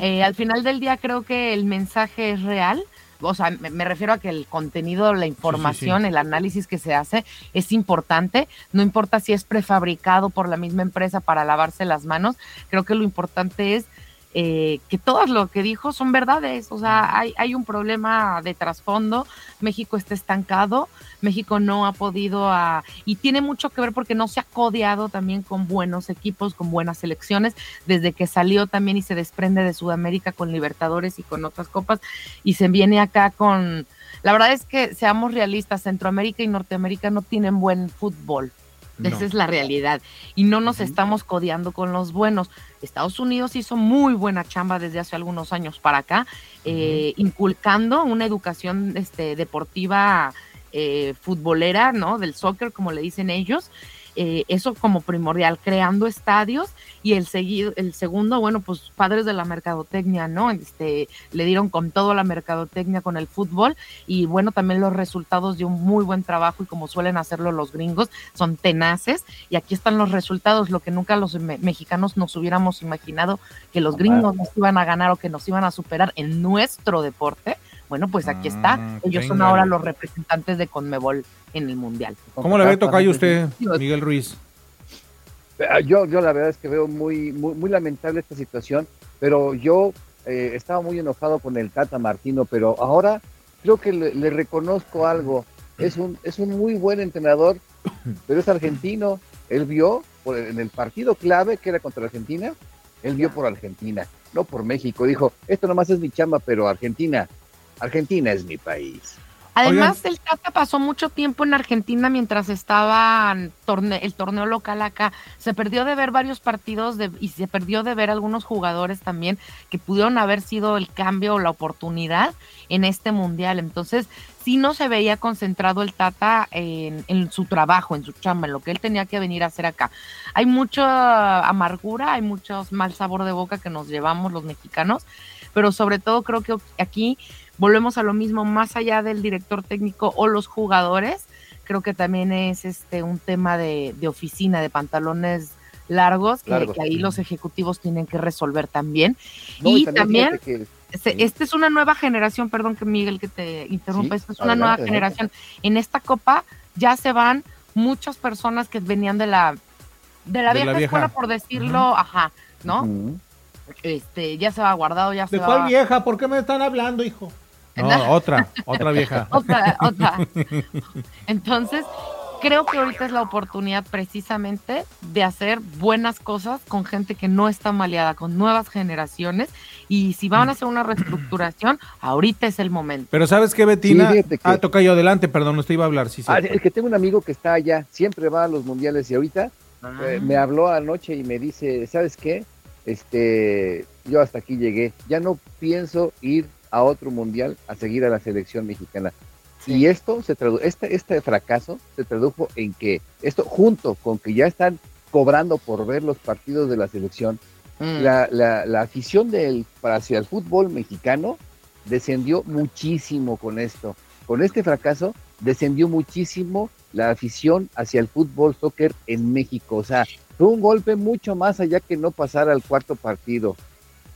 Eh, al final del día creo que el mensaje es real. O sea, me, me refiero a que el contenido, la información, el análisis que se hace es importante. No importa si es prefabricado por la misma empresa para lavarse las manos. Creo que lo importante es eh, que todo lo que dijo son verdades. O sea, hay, hay un problema de trasfondo. México está estancado. México no ha podido a, y tiene mucho que ver porque no se ha codeado también con buenos equipos, con buenas selecciones, desde que salió también y se desprende de Sudamérica con Libertadores y con otras copas y se viene acá con, la verdad es que seamos realistas, Centroamérica y Norteamérica no tienen buen fútbol. No. Esa es la realidad. Y no nos estamos codeando con los buenos. Estados Unidos hizo muy buena chamba desde hace algunos años para acá, eh, inculcando una educación este, deportiva eh, futbolera, ¿no? Del soccer, como le dicen ellos. Eh, eso como primordial, creando estadios y el seguido, el segundo, bueno, pues padres de la mercadotecnia, ¿no? Este, le dieron con todo la mercadotecnia con el fútbol y bueno, también los resultados de un muy buen trabajo y como suelen hacerlo los gringos, son tenaces y aquí están los resultados, lo que nunca los me- mexicanos nos hubiéramos imaginado que los gringos nos iban a ganar o que nos iban a superar en nuestro deporte. Bueno, pues aquí está. Ah, Ellos son ahora los representantes de Conmebol en el Mundial. ¿Cómo le ve tocayo usted, Miguel Ruiz? Ah, Yo, yo la verdad es que veo muy, muy, muy lamentable esta situación, pero yo eh, estaba muy enojado con el Tata Martino, pero ahora creo que le, le reconozco algo. Es un, es un muy buen entrenador, pero es argentino. Él vio por- en el partido clave que era contra Argentina, él vio por Argentina, no por México. Dijo, esto nomás es mi chamba, pero Argentina, Argentina es mi país. Además, el Tata pasó mucho tiempo en Argentina mientras estaba torne- el torneo local acá. Se perdió de ver varios partidos de- y se perdió de ver algunos jugadores también que pudieron haber sido el cambio o la oportunidad en este mundial. Entonces, sí no se veía concentrado el Tata en, en su trabajo, en su chamba, en lo que él tenía que venir a hacer acá. Hay mucha amargura, hay mucho mal sabor de boca que nos llevamos los mexicanos, pero sobre todo creo que aquí volvemos a lo mismo, más allá del director técnico o los jugadores, creo que también es este un tema de, de oficina, de pantalones largos que, Largos. que ahí los ejecutivos tienen que resolver también. No, y también, que- este, esta es una nueva generación, perdón que Miguel que te interrumpa, Sí, esta es una adelante, nueva adelante. generación. En esta copa ya se van muchas personas que venían de la de la, De vieja, la vieja. escuela, por decirlo, ajá, ¿no? Este, ya se va guardado, ya se ¿De va. cuál vieja? ¿Por qué me están hablando, hijo? No, otra, *laughs* otra vieja. Otra, otra. *laughs* Entonces, creo que ahorita es la oportunidad precisamente de hacer buenas cosas con gente que no está maleada, con nuevas generaciones. Y si van a hacer una reestructuración, *clears throat* ahorita es el momento. Pero ¿sabes qué, Betina? Sí, que- Ah, toca yo adelante, perdón, usted iba a hablar, sí, sí. Ah, es que tengo un amigo que está allá, siempre va a los mundiales y ahorita eh, me habló anoche y me dice, ¿sabes qué? Este, yo hasta aquí llegué, ya no pienso ir a otro mundial a seguir a la selección mexicana. Y esto se tradu este, este fracaso se tradujo en que esto junto con que ya están cobrando por ver los partidos de la selección, Mm. la, la, la afición del, hacia el fútbol mexicano descendió muchísimo con esto. Con este fracaso descendió muchísimo la afición hacia el fútbol soccer en México. O sea, fue un golpe mucho más allá que no pasar al cuarto partido,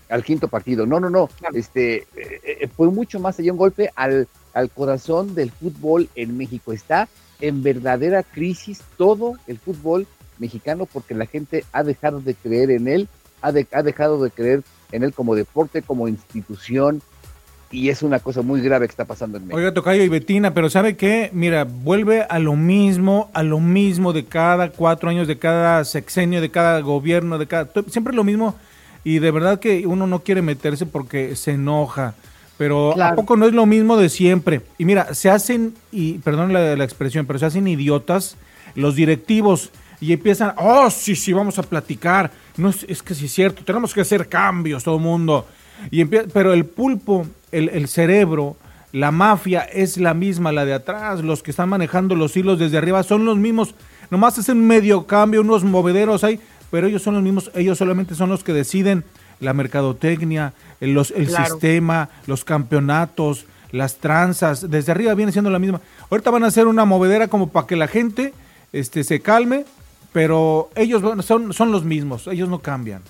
al quinto partido. No, no, no. Este eh, eh, fue mucho más allá un golpe al, al corazón del fútbol en México. Está en verdadera crisis todo el fútbol mexicano porque la gente ha dejado de creer en él, ha, de- ha dejado de creer en él como deporte, como institución, y es una cosa muy grave que está pasando en México. Oiga, Tocayo y Betina, pero ¿sabe qué? Mira, vuelve a lo mismo, a lo mismo de cada cuatro años, de cada sexenio, de cada gobierno, de cada... Siempre lo mismo y de verdad que uno no quiere meterse porque se enoja. Pero ¿a Claro. poco no es lo mismo de siempre? Y mira, se hacen, y perdón la, la expresión, pero se hacen idiotas los directivos y empiezan, oh, sí, sí, vamos a platicar. No, es, es que sí es cierto, tenemos que hacer cambios, todo el mundo. Y empie- pero el pulpo, el, el cerebro, la mafia es la misma, la de atrás. Los que están manejando los hilos desde arriba son los mismos. Nomás hacen medio cambio, unos movederos ahí, pero ellos son los mismos. Ellos solamente son los que deciden la mercadotecnia, el, los- el Claro. sistema, los campeonatos, las tranzas. Desde arriba viene siendo la misma. Ahorita van a hacer una movedera como para que la gente este, se calme, pero ellos son, son los mismos, ellos no cambian.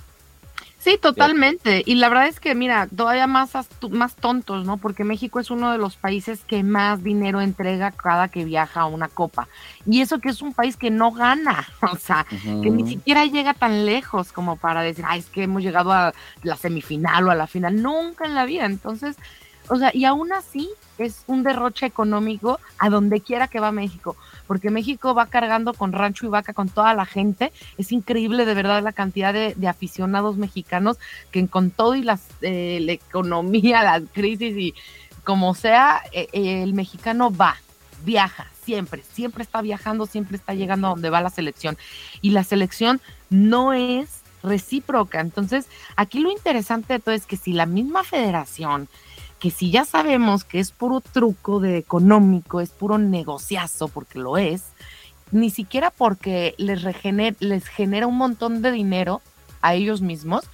Sí, totalmente. Y la verdad es que, mira, todavía más, más tontos, ¿no? Porque México es uno de los países que más dinero entrega cada que viaja a una copa. Y eso que es un país que no gana, *laughs* o sea, que ni siquiera llega tan lejos como para decir, ay, es que hemos llegado a la semifinal o a la final. Nunca en la vida. Entonces, o sea, y aún así es un derroche económico a donde quiera que va México, porque México va cargando con rancho y vaca con toda la gente. Es increíble de verdad la cantidad de, aficionados mexicanos que con todo y las, eh, la economía, *laughs* la crisis y como sea, eh, eh, el mexicano va, viaja, siempre, siempre está viajando, siempre está llegando a donde va la selección. Y la selección no es recíproca. Entonces, aquí lo interesante de todo es que si la misma federación que si ya sabemos que es puro truco de económico, es puro negociazo, porque lo es, ni siquiera porque les, regener, les genera un montón de dinero a ellos mismos,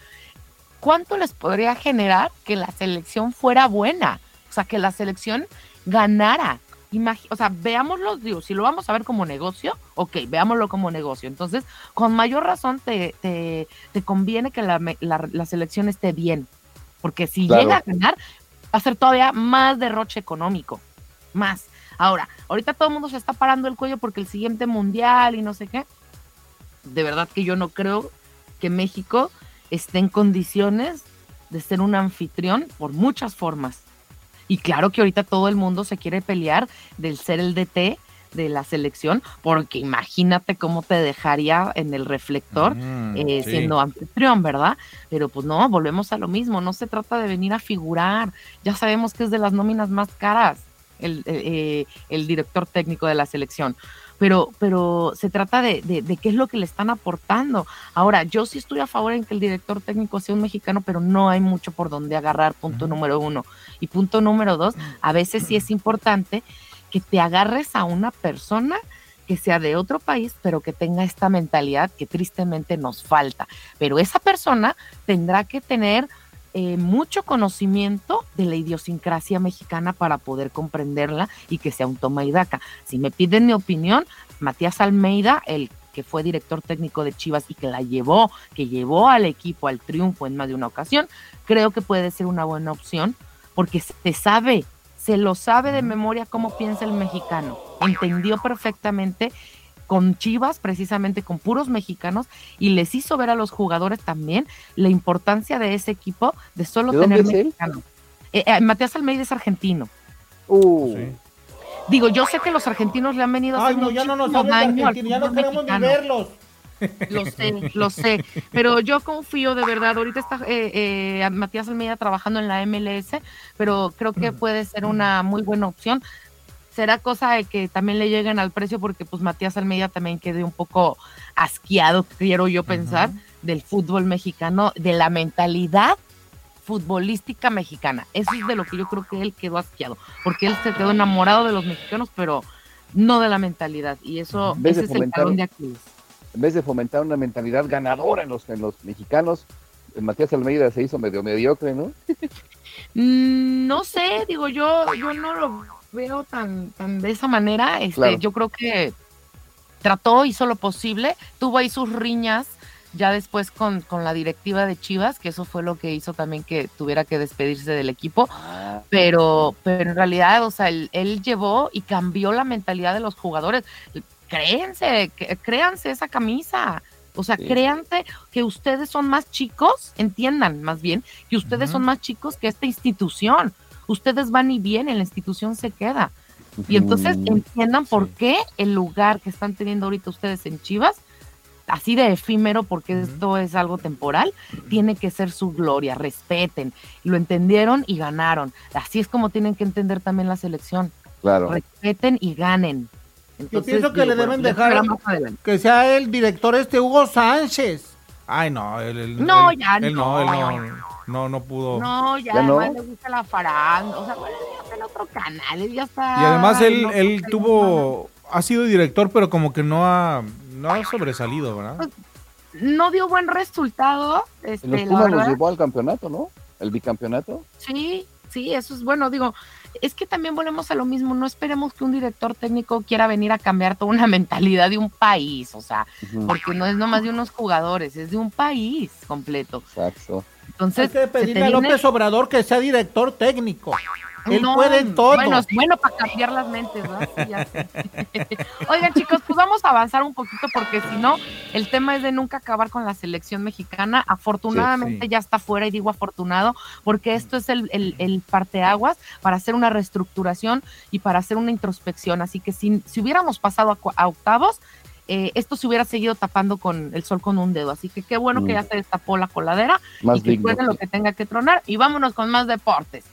¿cuánto les podría generar que la selección fuera buena? O sea, que la selección ganara. Imagi o sea, veámoslo, digo, si lo vamos a ver como negocio, ok, veámoslo como negocio. Entonces, con mayor razón te, te, te conviene que la, la- la selección esté bien. Porque si Claro. llega a ganar, va a ser todavía más derroche económico. Más. Ahora, ahorita todo el mundo se está parando el cuello porque el siguiente mundial y no sé qué. De verdad que yo no creo que México esté en condiciones de ser un anfitrión por muchas formas. Y claro que ahorita todo el mundo se quiere pelear del ser el DT de la selección, porque imagínate cómo te dejaría en el reflector Mm, eh, sí. siendo anfitrión, ¿verdad? Pero pues no, volvemos a lo mismo, no se trata de venir a figurar, ya sabemos que es de las nóminas más caras el, eh, el director técnico de la selección, pero, pero se trata de, de, de qué es lo que le están aportando. Ahora, yo sí estoy a favor en que el director técnico sea un mexicano, pero no hay mucho por donde agarrar, punto número uno. Y punto número dos, a veces sí es importante que te agarres a una persona que sea de otro país, pero que tenga esta mentalidad que tristemente nos falta. Pero esa persona tendrá que tener eh, mucho conocimiento de la idiosincrasia mexicana para poder comprenderla y que sea un toma y daca. Si me piden mi opinión, Matías Almeida, el que fue director técnico de Chivas y que la llevó, que llevó al equipo al triunfo en más de una ocasión, creo que puede ser una buena opción porque se sabe, se lo sabe de memoria cómo piensa el mexicano. Entendió perfectamente con Chivas, precisamente con puros mexicanos, y les hizo ver a los jugadores también la importancia de ese equipo de solo tener mexicanos. Eh, eh, Matías Almeida es argentino. Uh. Digo, yo sé que los argentinos le han venido Ay, no, ya no nos hablan de Argentina, ya no queremos ni verlos. Lo sé, lo sé, pero yo confío de verdad. Ahorita está eh, eh, Matías Almeida trabajando en la MLS, pero creo que puede ser una muy buena opción. Será cosa de que también le lleguen al precio porque pues Matías Almeida también quede un poco asqueado, quiero yo pensar, del fútbol mexicano, de la mentalidad futbolística mexicana. Eso es de lo que yo creo que él quedó asqueado, porque él se quedó enamorado de los mexicanos, pero no de la mentalidad. Y eso ese es el talón de Aquiles en vez de fomentar una mentalidad ganadora en los, en los mexicanos, Matías Almeida se hizo medio mediocre, ¿no? *laughs* Mm, no sé, digo yo, yo no lo veo tan, tan de esa manera. Este, Yo creo que trató, hizo lo posible, tuvo ahí sus riñas ya después con, con, la directiva de Chivas, que eso fue lo que hizo también que tuviera que despedirse del equipo, ah. pero, pero en realidad, o sea, él, él, llevó y cambió la mentalidad de los jugadores créense, créanse esa camisa. O sea, créanse que ustedes son más chicos, entiendan más bien, que ustedes son más chicos que esta institución. Ustedes van y vienen, la institución se queda. Y entonces entiendan por qué el lugar que están teniendo ahorita ustedes en Chivas, así de efímero, porque esto es algo temporal, tiene que ser su gloria. Respeten. Lo entendieron y ganaron. Así es como tienen que entender también la selección. Claro. Respeten y ganen. Yo pienso que le deben dejar que sea el director este Hugo Sánchez. Ay, no, él, no, ya no, no, no, no, pudo. No, ya, además le gusta la faranda, o sea, bueno, en otro canal, él ya está. Y además él, él tuvo, ha sido director, pero como que no ha, no ha sobresalido, ¿verdad? Pues, no dio buen resultado. Este, los Pumas los llevó al campeonato, ¿no? El bicampeonato. Sí, sí, eso es bueno, digo, es que también volvemos a lo mismo, no esperemos que un director técnico quiera venir a cambiar toda una *laughs* mentalidad de un país, o sea, porque no es nomás de unos jugadores, es de un país completo. Exacto. Entonces, hay que pedirle a López Obrador que sea director técnico. Él puede todo. Bueno, bueno para cambiar las mentes, ¿no? *laughs* Oigan, chicos, pues vamos a avanzar un poquito porque si no, el tema es de nunca acabar con la selección mexicana. Afortunadamente ya está fuera y digo afortunado porque esto es el, el, el, parteaguas para hacer una reestructuración y para hacer una introspección. Así que si, si hubiéramos pasado a octavos, eh, esto se hubiera seguido tapando con el sol con un dedo. Así que qué bueno que ya mm. se destapó la coladera y que lo que tenga que tronar. Y vámonos con más deportes.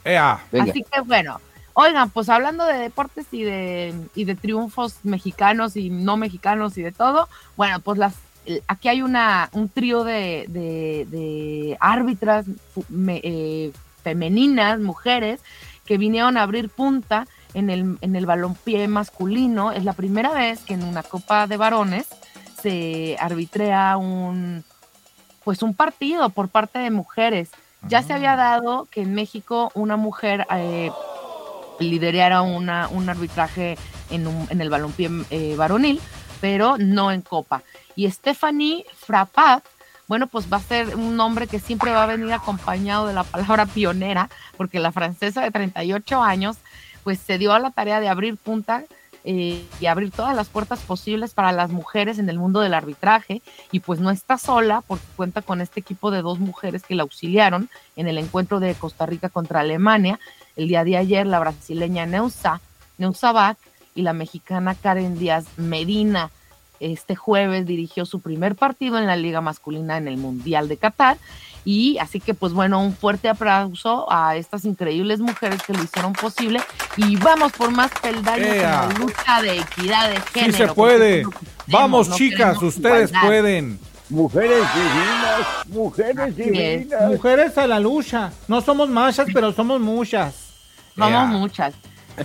Así que bueno. Oigan, pues hablando de deportes y de, y de triunfos mexicanos y no mexicanos y de todo, bueno, pues las aquí hay una un trío de, de, árbitras eh, femeninas, mujeres, que vinieron a abrir punta en el, en el balompié masculino. Es la primera vez que en una Copa de Varones se arbitrea un, pues un partido por parte de mujeres. Ya se había ah. dado que en México una mujer eh, liderara una, un arbitraje en, un, en el balompié eh, varonil, pero no en Copa. Y Stephanie Frapat, bueno, pues va a ser un nombre que siempre va a venir acompañado de la palabra pionera, porque la francesa de 38 años pues se dio a la tarea de abrir punta eh, y abrir todas las puertas posibles para las mujeres en el mundo del arbitraje y pues no está sola porque cuenta con este equipo de dos mujeres que la auxiliaron en el encuentro de Costa Rica contra Alemania. El día de ayer la brasileña Neusa Neusa y la mexicana Karen Díaz Medina este jueves dirigió su primer partido en la liga masculina en el Mundial de Qatar y así que, pues bueno, un fuerte aplauso a estas increíbles mujeres que lo hicieron posible. Y vamos por más peldaños en la lucha de equidad de género. Sí se puede. Vamos, chicas, ustedes pueden. Mujeres divinas, mujeres divinas. Mujeres a la lucha. No somos machas, pero somos muchas. Somos muchas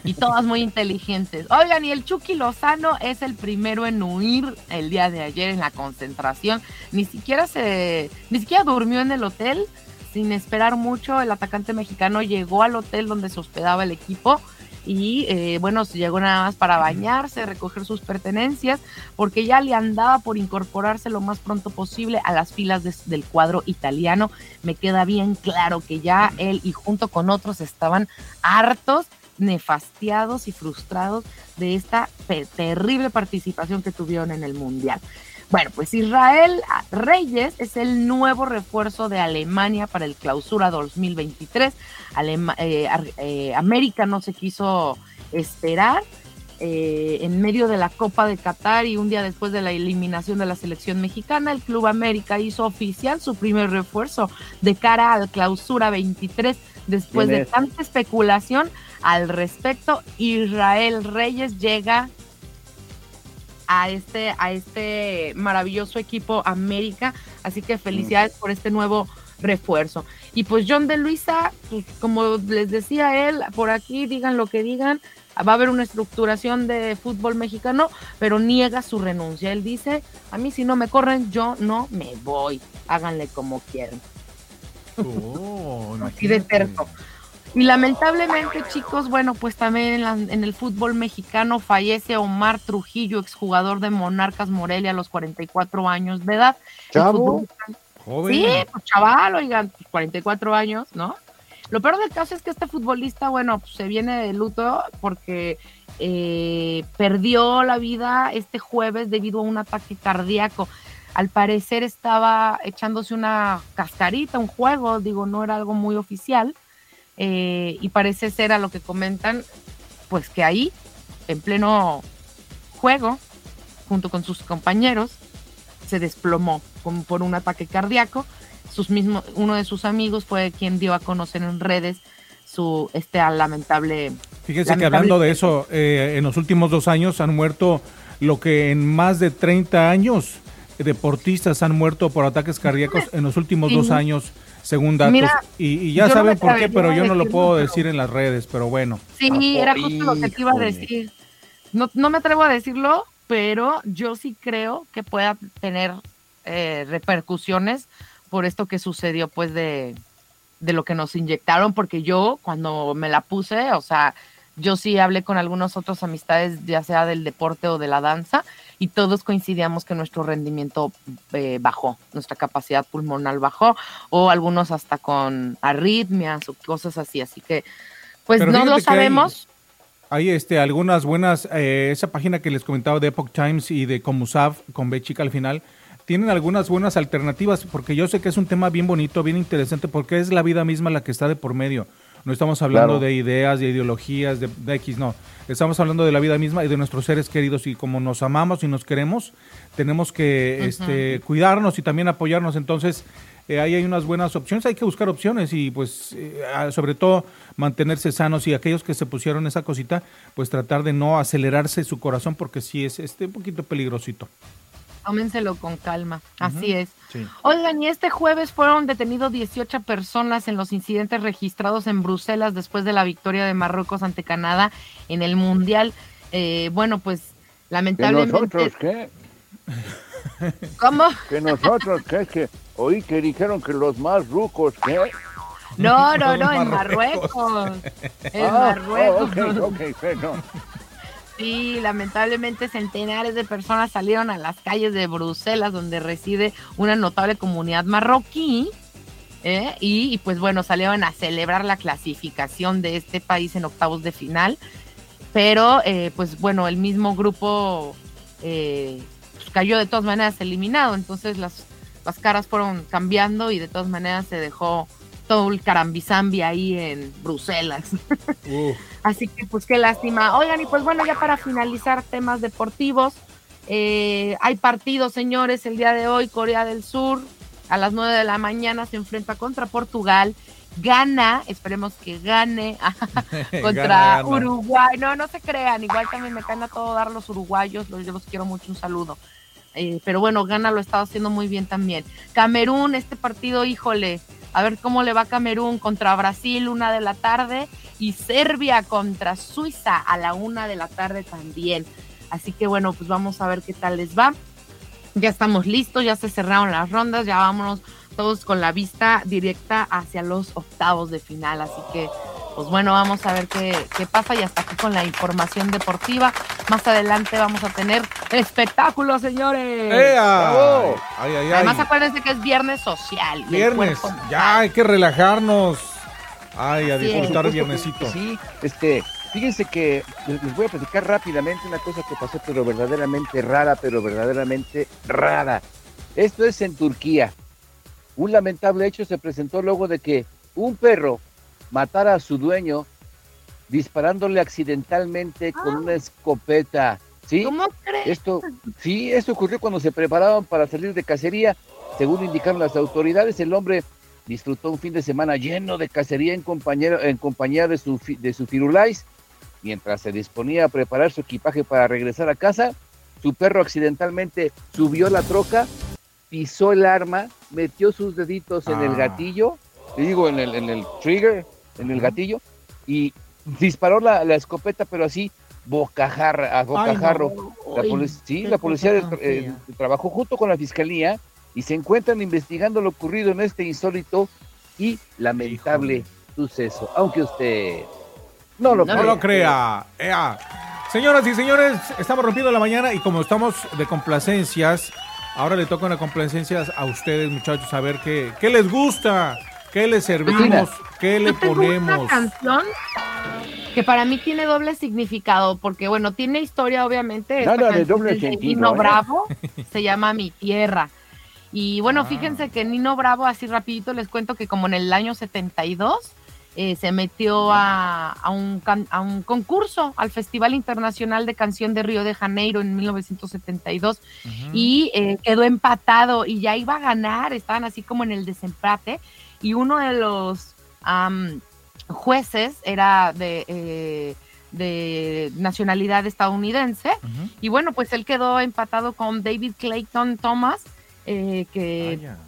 y todas muy inteligentes. Oigan, y el Chucky Lozano es el primero en huir el día de ayer en la concentración. Ni siquiera se, ni siquiera durmió en el hotel, sin esperar mucho. El atacante mexicano llegó al hotel donde se hospedaba el equipo y eh, bueno, llegó nada más para bañarse, recoger sus pertenencias, porque ya le andaba por incorporarse lo más pronto posible a las filas del cuadro italiano. Me queda bien claro que ya él y junto con otros estaban hartos nefastiados y frustrados de esta terrible participación que tuvieron en el Mundial. Bueno, pues Israel Reyes es el nuevo refuerzo de Alemania para el clausura 2023. Eh, eh, América no se quiso esperar. Eh, en medio de la Copa de Qatar y un día después de la eliminación de la selección mexicana, el Club América hizo oficial su primer refuerzo de cara al clausura 23. Después de tanta especulación al respecto, Israel Reyes llega a este, a este maravilloso equipo América. Así que felicidades por este nuevo refuerzo. Y pues John de Luisa, pues, como les decía él, por aquí digan lo que digan, va a haber una estructuración de fútbol mexicano, pero niega su renuncia. Él dice, a mí si no me corren, yo no me voy. Háganle como quieran. Oh, *laughs* Así de terco. Y lamentablemente, chicos, bueno, pues también en, el fútbol mexicano fallece Omar Trujillo, exjugador de Monarcas Morelia a los 44 años de edad. Chavo. Sí, pues chaval, oigan, 44 pues, años, ¿no? Lo peor del caso es que este futbolista, bueno, pues, se viene de luto porque eh, perdió la vida este jueves debido a un ataque cardíaco. Al parecer estaba echándose una cascarita, un juego, digo, no era algo muy oficial eh, y parece ser a lo que comentan, pues que ahí, en pleno juego, junto con sus compañeros, se desplomó por un ataque cardíaco. Sus mismos, uno de sus amigos fue quien dio a conocer en redes su este lamentable. Fíjese que hablando de eso, eh, en los últimos dos años han muerto lo que en más de 30 años deportistas han muerto por ataques cardíacos en los últimos dos años según datos. y, ya saben por qué, pero yo no lo puedo decir en las redes, pero bueno. Sí, era justo lo que te iba a decir. No, no me atrevo a decirlo, pero yo sí creo que pueda tener eh, repercusiones por esto que sucedió, pues, de, de lo que nos inyectaron, porque yo cuando me la puse, o sea, yo sí hablé con algunos otros amistades, ya sea del deporte o de la danza, y todos coincidíamos que nuestro rendimiento eh, bajó, nuestra capacidad pulmonar bajó, o algunos hasta con arritmias o cosas así. Así que, pues no lo sabemos. Hay, este, algunas buenas, eh, esa página que les comentaba de Epoch Times y de Comusav, con B chica al final, tienen algunas buenas alternativas, porque yo sé que es un tema bien bonito, bien interesante, porque es la vida misma la que está de por medio. No estamos hablando de ideas, de ideologías, de, X, no. Estamos hablando de la vida misma y de nuestros seres queridos. Y como nos amamos y nos queremos, tenemos que este, cuidarnos y también apoyarnos. Entonces, eh, ahí hay unas buenas opciones, hay que buscar opciones y pues eh, sobre todo mantenerse sanos. Y aquellos que se pusieron esa cosita, pues tratar de no acelerarse su corazón porque sí es este un poquito peligrosito tómenselo con calma. Así es. Oigan, y este jueves fueron detenidos 18 personas en los incidentes registrados en Bruselas después de la victoria de Marruecos ante Canadá en el Mundial. Eh, bueno, pues lamentablemente. nosotros qué? *laughs* ¿Cómo? Que nosotros qué? Que oí que dijeron que los más rucos qué? No, no, *laughs* no, en Marruecos. En ah, Marruecos. Oh, okay, perdón. Sí, lamentablemente centenares de personas salieron a las calles de Bruselas, donde reside una notable comunidad marroquí. ¿eh? Y, pues bueno, salieron a celebrar la clasificación de este país en octavos de final. Pero eh, pues bueno, el mismo grupo eh, pues, cayó de todas maneras eliminado. Entonces las, las caras fueron cambiando y de todas maneras se dejó todo el carambizambi ahí en Bruselas. *laughs* Así que pues qué lástima. Oigan, y pues bueno, ya para finalizar temas deportivos, eh, hay partidos, señores, el día de hoy, Corea del Sur, a las 9 de la mañana se enfrenta contra Portugal. Gana, esperemos que gane *laughs* contra Uruguay. No, no se crean, igual también me caen a todo dar los uruguayos, yo los quiero mucho, un saludo. Eh, pero bueno, Gana lo estaba haciendo muy bien también. Camerún, este partido, híjole, a ver cómo le va Camerún contra Brasil una de la tarde y Serbia contra Suiza a la una de la tarde también. Así que bueno, pues vamos a ver qué tal les va. Ya estamos listos, ya se cerraron las rondas, ya vámonos todos con la vista directa hacia los octavos de final. Así que pues bueno, vamos a ver qué, qué pasa y hasta aquí con la información deportiva. Más adelante vamos a tener espectáculos, señores. ¡Ea! Ay, ay, ay. Además, acuérdense que es viernes social. y Viernes, ya hay que relajarnos. Ay, a disfrutar viernesito. Sí, este, fíjense que les les voy a platicar rápidamente una cosa que pasó, pero verdaderamente rara, pero verdaderamente rara. Esto es en Turquía. Un lamentable hecho se presentó luego de que un perro matara a su dueño disparándole accidentalmente con una escopeta. ¿Sí? ¿Cómo crees? Esto, sí, esto ocurrió cuando se preparaban para salir de cacería. Según indicaron las autoridades, el hombre disfrutó un fin de semana lleno de cacería en compañía, en compañía de su, de su firulais. Mientras se disponía a preparar su equipaje para regresar a casa, su perro accidentalmente subió la troca, pisó el arma, metió sus deditos en el Ah. gatillo, digo, en el, en el trigger, en el gatillo, y disparó la, la escopeta, pero así, bocajarra, a bocajarro. La polic- sí, la policía eh, trabajó junto con la fiscalía y se encuentran investigando lo ocurrido en este insólito y lamentable suceso. Aunque usted no lo No No crea. lo crea. Ea. Señoras y señores, estamos rompiendo la mañana y como estamos de complacencias, ahora le toca una complacencias a ustedes, muchachos, a ver qué, qué les gusta, qué les servimos, qué le ponemos. Una canción que para mí tiene doble significado, porque bueno, tiene historia obviamente. Nada de doble sentido, ¿eh? Bravo, *laughs* se llama Mi Tierra. Y bueno, Ah. fíjense que Nino Bravo, así rapidito les cuento que como en el año 72 eh, se metió a, a un, can- a un concurso al Festival Internacional de Canción de Río de Janeiro en 1972 y eh, quedó empatado y ya iba a ganar, estaban así como en el desempate y uno de los jueces era de, eh, de nacionalidad estadounidense y bueno, pues él quedó empatado con David Clayton Thomas, eh, que Vaya.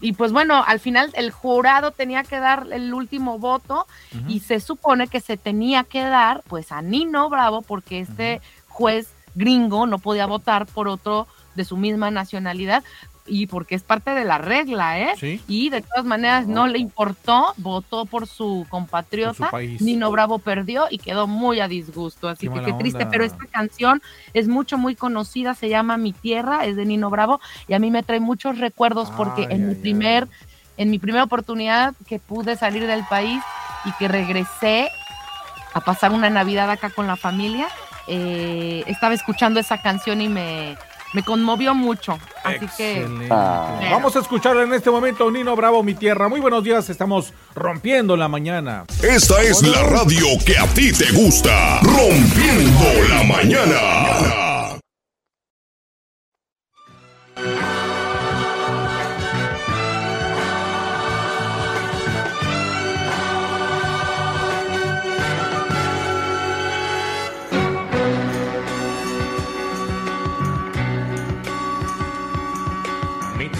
y pues bueno, al final el jurado tenía que dar el último voto y se supone que se tenía que dar pues a Nino Bravo porque este juez gringo no podía votar por otro de su misma nacionalidad y porque es parte de la regla, ¿eh? Sí. Y de todas maneras no le importó, votó por su compatriota. Por su país. Nino Bravo perdió y quedó muy a disgusto, así Qué que qué triste, pero esta canción es mucho, muy conocida, se llama Mi Tierra, es de Nino Bravo y a mí me trae muchos recuerdos porque Ay, en mi ay, primer, en mi primera oportunidad que pude salir del país y que regresé a pasar una Navidad acá con la familia, eh, estaba escuchando esa canción y me, me conmovió mucho, así que Excelente. Ah. Vamos a escucharla en este momento, Nino Bravo, mi tierra. Muy buenos días, estamos rompiendo la mañana. Esta es la radio que a ti te gusta. Rompiendo la mañana.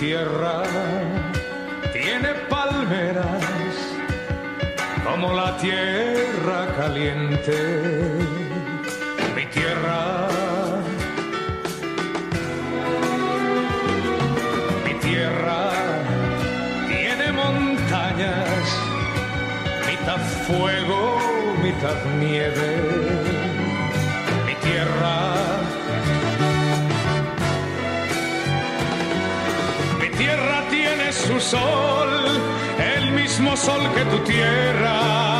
Tierra tiene palmeras como la tierra caliente. Mi tierra, mi tierra tiene montañas, mitad fuego, mitad nieve. Sol, el mismo sol que tu tierra.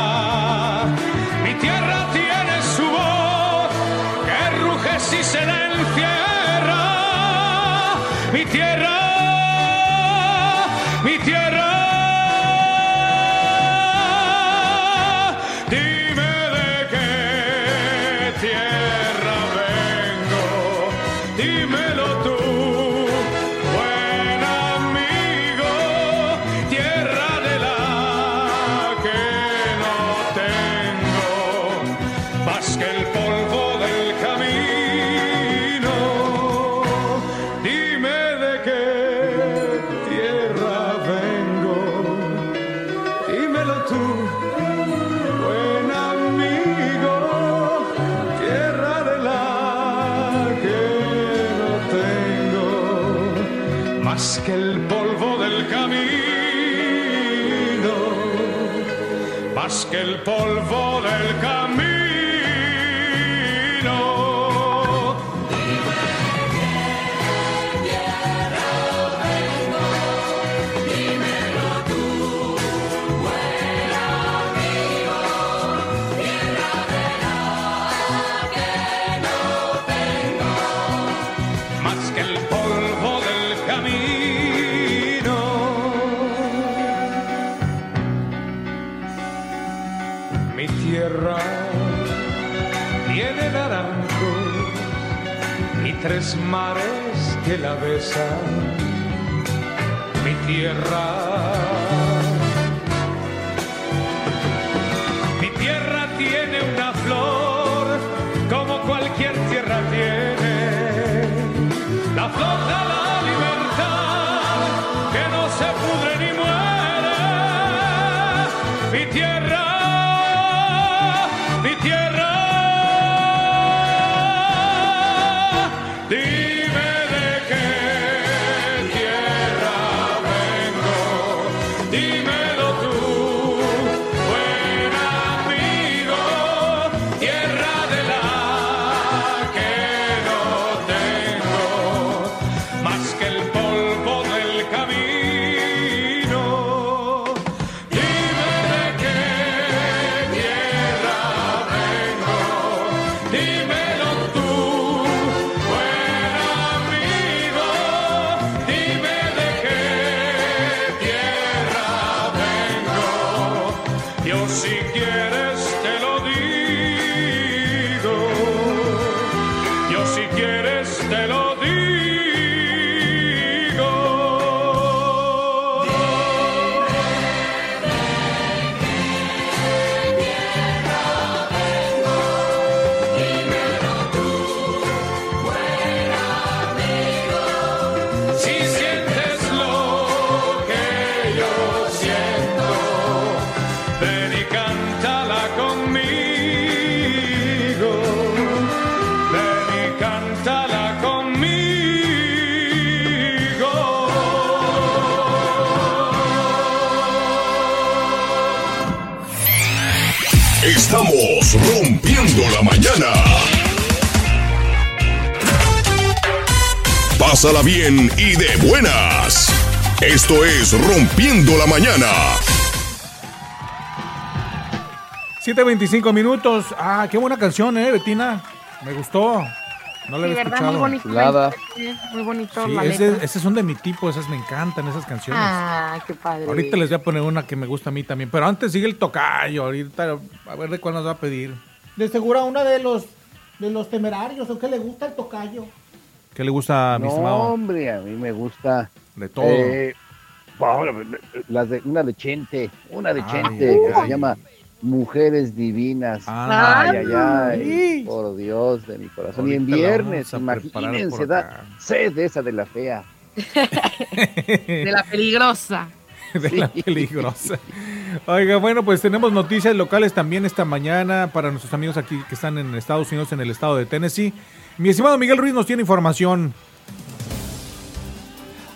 Tres mares que la besan. Mi tierra. Mi tierra tiene una flor como cualquier tierra tiene. La flor de la libertad que no se pudre ni Pásala bien y de buenas. Esto es Rompiendo la Mañana. 7.25 minutos. Ah, qué buena canción, ¿eh, Betina? Me gustó. No la Sí, había ¿verdad? escuchado. Muy bonito. Sí, Muy bonito Sí, la ese- esos son de mi tipo, esas me encantan, esas canciones. Ah, qué padre. Ahorita les voy a poner una que me gusta a mí también, pero antes sigue el tocayo, ahorita a ver de cuál nos va a pedir. De seguro a una de los de los temerarios o que le gusta el tocayo. ¿Qué le gusta a mi No, estimado? hombre, a mí me gusta. De todo. Eh, bueno, las de, una de Chente, una de Ay, Chente, ay, que se llama Mujeres Divinas. Ay, ay, ay, por Dios de mi corazón. y en viernes, imagínense, da sed de esa de la fea. *laughs* De la peligrosa. *laughs* de la peligrosa. Oiga, bueno, pues tenemos noticias locales también esta mañana para nuestros amigos aquí que están en Estados Unidos, en el estado de Tennessee. Mi estimado Miguel Ruiz nos tiene información.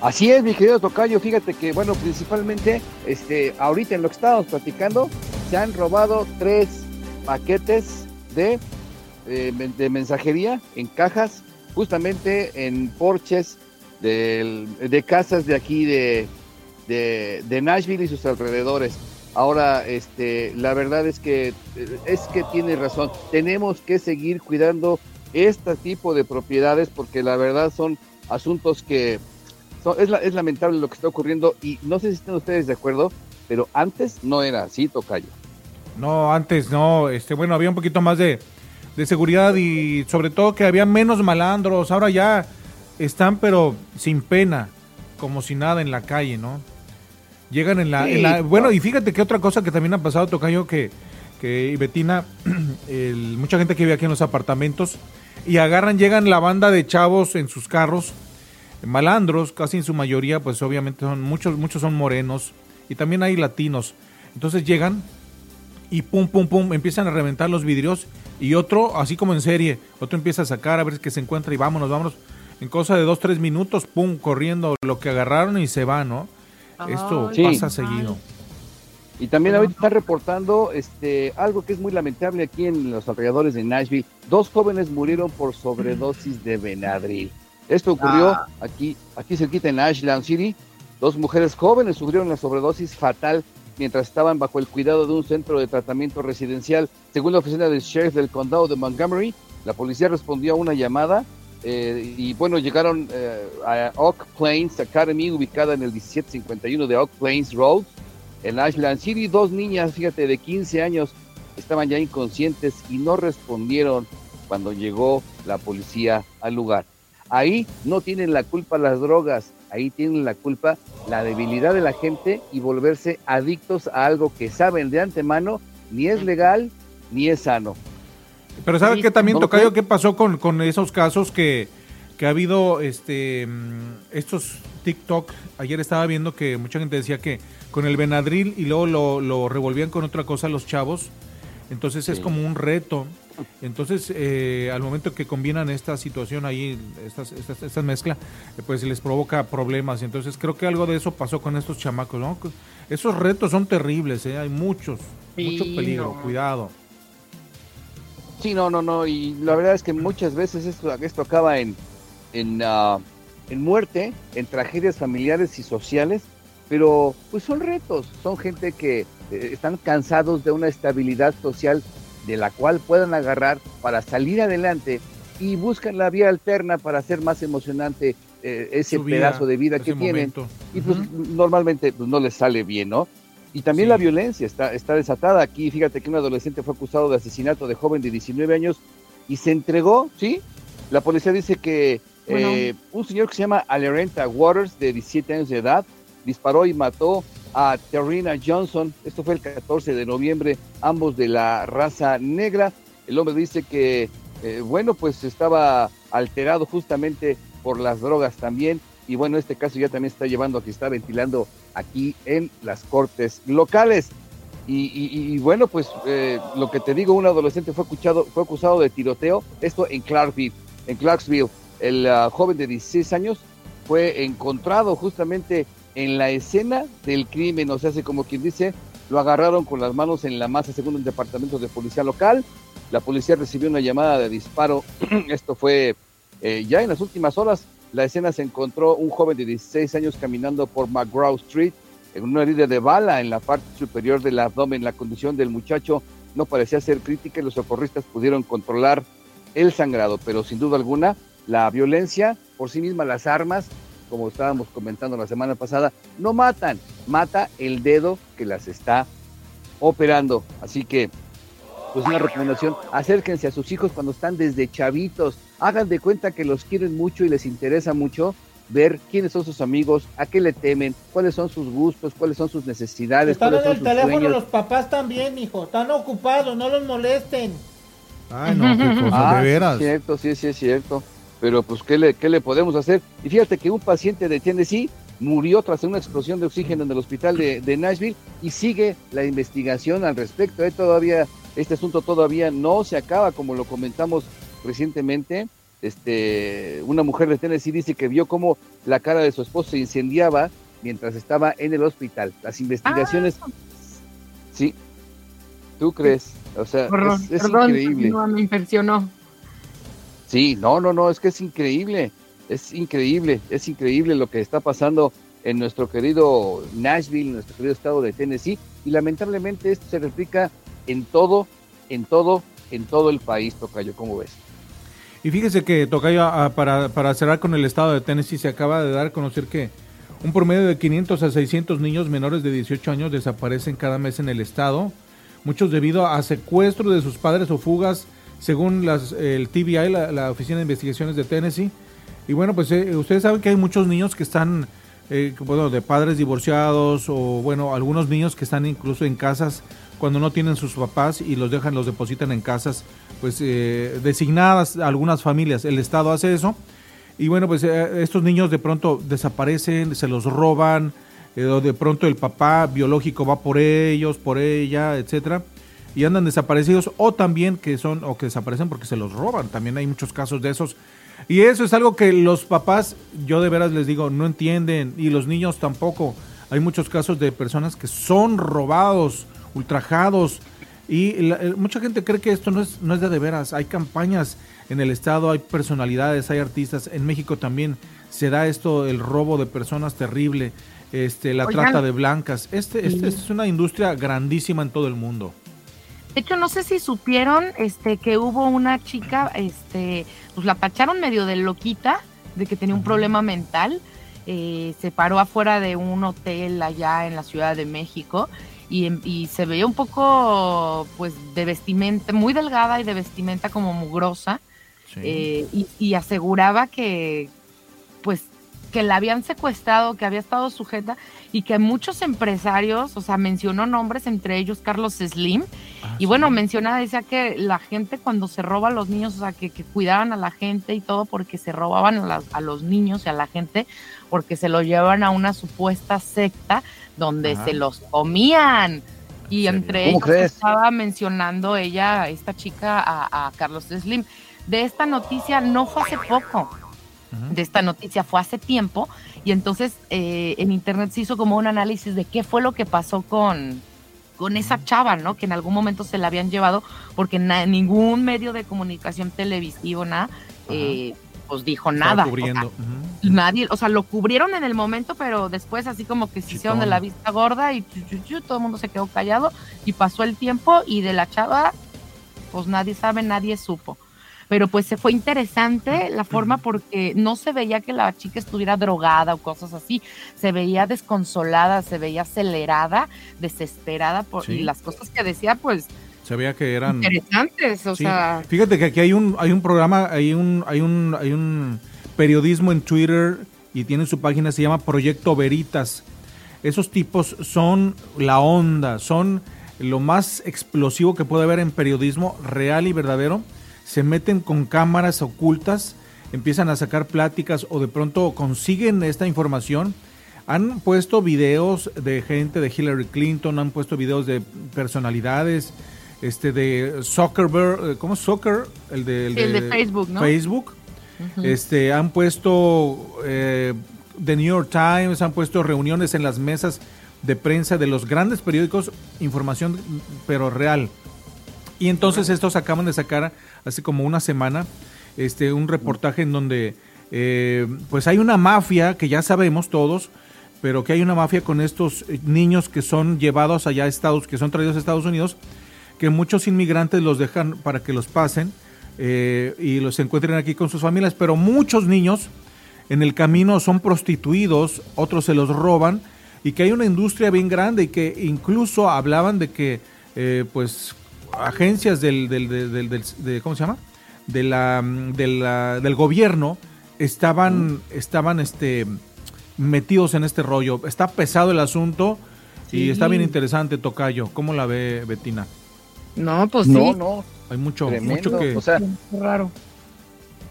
Así es, mi querido Tocayo, fíjate que, bueno, principalmente, este, ahorita en lo que estábamos platicando, se han robado tres paquetes de, eh, de mensajería en cajas, justamente en porches del- de casas de aquí de, de, de Nashville y sus alrededores. Ahora, este, la verdad es que eh, es que tiene razón. Tenemos que seguir cuidando este tipo de propiedades porque la verdad son asuntos que son- es, la- es lamentable lo que está ocurriendo y no sé si están ustedes de acuerdo, pero antes no era así, Tocayo. No, antes no, este, bueno, había un poquito más de, de seguridad y sobre todo que había menos malandros. Ahora ya están, pero sin pena, como si nada en la calle, ¿no? Llegan en la, Sí, en la- no. bueno, y fíjate que otra cosa que también ha pasado, Tocayo, que, que y Betina, *clears throat* el- mucha gente que vive aquí en los apartamentos, y agarran, llegan la banda de chavos en sus carros, malandros, casi en su mayoría, pues obviamente son muchos, muchos son morenos, y también hay latinos. Entonces llegan y pum, pum, pum, empiezan a reventar los vidrios y otro, así como en serie, otro empieza a sacar a ver qué se encuentra y vámonos, vámonos. En cosa de dos, tres minutos, pum, corriendo lo que agarraron y se va, ¿no? Esto Sí. pasa seguido. Y también ahorita están reportando este, algo que es muy lamentable aquí en los alrededores de Nashville. Dos jóvenes murieron por sobredosis de Benadryl. Esto ocurrió Ah. aquí, aquí cerquita en Ashland City. Dos mujeres jóvenes sufrieron la sobredosis fatal mientras estaban bajo el cuidado de un centro de tratamiento residencial. Según la oficina del sheriff del condado de Montgomery, la policía respondió a una llamada eh, y bueno, llegaron eh, a Oak Plains Academy, ubicada en el 1751 de Oak Plains Road, en Ashland City. Dos niñas, fíjate, de 15 años, estaban ya inconscientes y no respondieron cuando llegó la policía al lugar. Ahí no tienen la culpa las drogas, ahí tienen la culpa la debilidad de la gente y volverse adictos a algo que saben de antemano ni es legal ni es sano. Pero ¿sabe Sí, qué también, ¿no Tocayo, qué pasó con, con esos casos que, que ha habido este mm, estos TikTok? Ayer estaba viendo que mucha gente decía que con el Benadryl y luego lo, lo revolvían con otra cosa los chavos. Entonces es como un reto. Entonces, eh, al momento que combinan esta situación ahí, estas, estas, esta mezcla, eh, pues les provoca problemas. Entonces, creo que algo de eso pasó con estos chamacos, ¿no? Esos retos son terribles, ¿eh? Hay muchos, mucho peligro, no. cuidado. Sí, no, no, no, y la verdad es que muchas veces esto, esto acaba en, en, ah, en muerte, en tragedias familiares y sociales, pero pues son retos, son gente que eh, están cansados de una estabilidad social de la cual puedan agarrar para salir adelante y buscan la vía alterna para hacer más emocionante eh, ese vida, pedazo de vida que tienen. momento. Y pues normalmente pues, no les sale bien, ¿no? Y también Sí. la violencia está, está desatada. Aquí fíjate que un adolescente fue acusado de asesinato de joven de 19 años y se entregó, ¿sí? La policía dice que Eh, un señor que se llama Alerenta Waters, de 17 años de edad, disparó y mató a Terrina Johnson. Esto fue el 14 de noviembre, ambos de la raza negra. El hombre dice que, eh, bueno, pues estaba alterado justamente por las drogas también. Y bueno, este caso ya también está llevando a que está ventilando aquí en las cortes locales. Y, y- y bueno, pues eh, lo que te digo, un adolescente fue acusado, fue acusado de tiroteo, esto en Clarksville. En Clarksville, el ah, joven de 16 años fue encontrado justamente en la escena del crimen, o sea, hace como quien dice, lo agarraron con las manos en la masa según el departamento de policía local. La policía recibió una llamada de disparo, *clears throat* esto fue eh, ya en las últimas horas. La escena se encontró un joven de 16 años caminando por McGraw Street en una herida de bala en la parte superior del abdomen. La condición del muchacho no parecía ser crítica y los socorristas pudieron controlar el sangrado, pero sin duda alguna la violencia por sí misma, las armas, como estábamos comentando la semana pasada, no matan, mata el dedo que las está operando. Así que, pues una recomendación, acérquense a sus hijos cuando están desde chavitos, hagan de cuenta que los quieren mucho y les interesa mucho ver quiénes son sus amigos, a qué le temen, cuáles son sus gustos, cuáles son sus necesidades, Están cuáles en son el sus teléfono sueños. los papás también, hijo. Están ocupados, no los molesten. Ay, no, qué cosa, Ah, de veras. Sí, es cierto, sí, sí, es cierto. Pero pues, ¿qué le, ¿qué le podemos hacer? Y fíjate que un paciente de Tennessee murió tras una explosión de oxígeno en el hospital de, de Nashville y sigue la investigación al respecto. ¿eh? Todavía, este asunto todavía no se acaba, como lo comentamos recientemente. Este, una mujer de Tennessee dice que vio cómo la cara de su esposo se incendiaba mientras estaba en el hospital. Las investigaciones, sí, ¿tú crees? O sea, Perdón, es, es perdón, increíble. no, me impresionó. Sí, no, no, no, es que es increíble, es increíble, es increíble lo que está pasando en nuestro querido Nashville, nuestro querido estado de Tennessee, y lamentablemente esto se replica en todo, en todo, en todo el país, Tocayo, ¿cómo ves? Y fíjese que Tocayo, para, para cerrar con el estado de Tennessee, se acaba de dar a conocer que un promedio de 500 a 600 niños menores de 18 años desaparecen cada mes en el estado, muchos debido a secuestro de sus padres o fugas, según las, el TBI, la, Oficina de Investigaciones de Tennessee. Y bueno, pues eh, ustedes saben que hay muchos niños que están, eh, bueno, de padres divorciados o bueno, algunos niños que están incluso en casas cuando no tienen sus papás y los dejan, los depositan en casas, pues eh, designadas algunas familias. El Estado hace eso. Y bueno, pues eh, estos niños de pronto desaparecen, se los roban, eh, de pronto el papá biológico va por ellos, por ella, etcétera, y andan desaparecidos, o también que son, o que desaparecen porque se los roban. También hay muchos casos de esos. Y eso es algo que los papás, yo de veras les digo, no entienden, y los niños tampoco. hay muchos casos de personas que son robados, ultrajados, y mucha gente cree que esto no es, no es de, de veras. Hay campañas en el Estado, hay personalidades, hay artistas. En México también se da esto, el robo de personas terrible, este, la trata de blancas. Este, este es una industria grandísima en todo el mundo. De hecho, no sé si supieron este, que hubo una chica, este, pues la tacharon medio de loquita, de que tenía un problema mental. Eh, se paró afuera de un hotel allá en la Ciudad de México y, se veía un poco, pues, de vestimenta, muy delgada y de vestimenta como mugrosa. Eh, y, aseguraba que, pues, que la habían secuestrado, que había estado sujeta y que muchos empresarios, o sea, mencionó nombres, entre ellos Carlos Slim, ah, y bueno, mencionaba, decía que la gente cuando se roba a los niños, o sea, que, cuidaran a la gente y todo porque se robaban a, a, los niños y a la gente porque se lo llevaban a una supuesta secta donde se los comían. Y entre ellos estaba mencionando ella, esta chica, a, Carlos Slim. De esta noticia no fue hace poco, de esta noticia fue hace tiempo, y entonces eh, en internet se hizo como un análisis de qué fue lo que pasó con, con esa chava, ¿no? Que en algún momento se la habían llevado, porque ningún medio de comunicación televisivo, nada, eh, pues dijo nada. Cubriendo. Nadie, o sea, lo cubrieron en el momento, pero después así como que se hicieron de la vista gorda y todo el mundo se quedó callado y pasó el tiempo y de la chava, pues nadie sabe, nadie supo. Pero pues se fue interesante la forma porque no se veía que la chica estuviera drogada o cosas así, se veía desconsolada, se veía acelerada, desesperada por, y las cosas que decía pues se veía que eran interesantes, o sea. Fíjate que aquí hay un hay un programa, hay un hay un hay un periodismo en Twitter y tiene su página se llama Proyecto Veritas. Esos tipos son la onda, son lo más explosivo que puede haber en periodismo real y verdadero. Se meten con cámaras ocultas, empiezan a sacar pláticas o de pronto consiguen esta información. Han puesto videos de gente de Hillary Clinton, han puesto videos de personalidades, este de Zuckerberg, eh, ¿cómo es Soccer? El de, el, de, Facebook, ¿no? Facebook. Este, han puesto eh, The New York Times, han puesto reuniones en las mesas de prensa de los grandes periódicos, información pero real. Y entonces estos acaban de sacar hace como una semana este un reportaje en donde eh, pues hay una mafia que ya sabemos todos, pero que hay una mafia con estos niños que son llevados allá a Estados, que son traídos a Estados Unidos que muchos inmigrantes los dejan para que los pasen eh, y los encuentren aquí con sus familias, pero muchos niños en el camino son prostituidos, otros se los roban y que hay una industria bien grande y que incluso hablaban de que eh, pues agencias del, del, del, de, ¿cómo se llama? De la, del gobierno estaban, estaban este, metidos en este rollo. Está pesado el asunto y está bien interesante, Tocayo. ¿Cómo la ve Betina? No, pues sí. No, no. Hay mucho, mucho que. O sea, raro.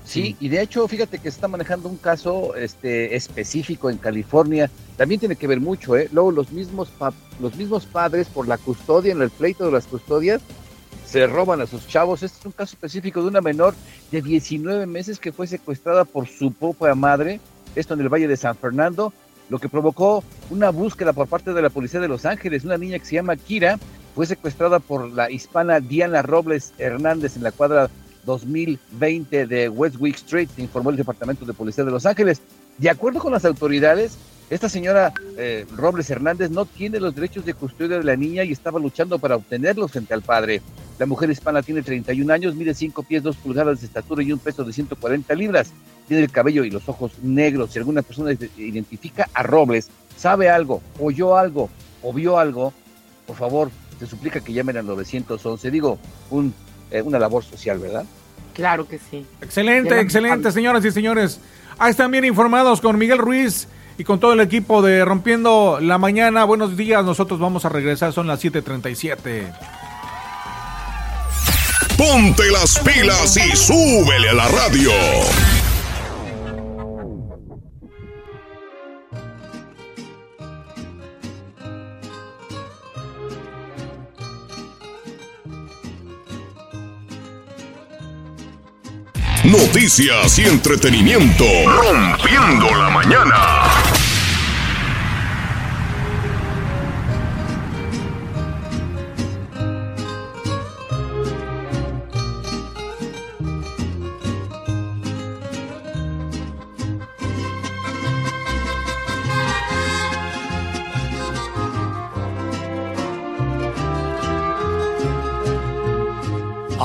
Sí, y de hecho, fíjate que se está manejando un caso este, específico en California. También tiene que ver mucho, ¿eh? Luego, los mismos, los mismos padres, por la custodia, en el pleito de las custodias, se roban a sus chavos. Este es un caso específico de una menor de 19 meses que fue secuestrada por su propia madre, esto en el Valle de San Fernando, lo que provocó una búsqueda por parte de la policía de Los Ángeles. Una niña que se llama Kira fue secuestrada por la hispana Diana Robles Hernández en la cuadra 2020 de Westwick Street, informó el Departamento de Policía de Los Ángeles. De acuerdo con las autoridades, esta señora eh, Robles Hernández no tiene los derechos de custodia de la niña y estaba luchando para obtenerlos frente al padre. La mujer hispana tiene 31 años, mide 5 pies 2 pulgadas de estatura y un peso de 140 libras. Tiene el cabello y los ojos negros. Si alguna persona identifica a Robles, sabe algo, oyó algo o vio algo, por favor, se suplica que llamen al 911. Digo, un, eh, una labor social, ¿verdad? Claro que sí. Excelente, excelente, señoras y señores. Ahí están bien informados con Miguel Ruiz y con todo el equipo de Rompiendo la Mañana. Buenos días, nosotros vamos a regresar, son las 7:37. Ponte las pilas y súbele a la radio. Noticias y entretenimiento. Rompiendo la mañana.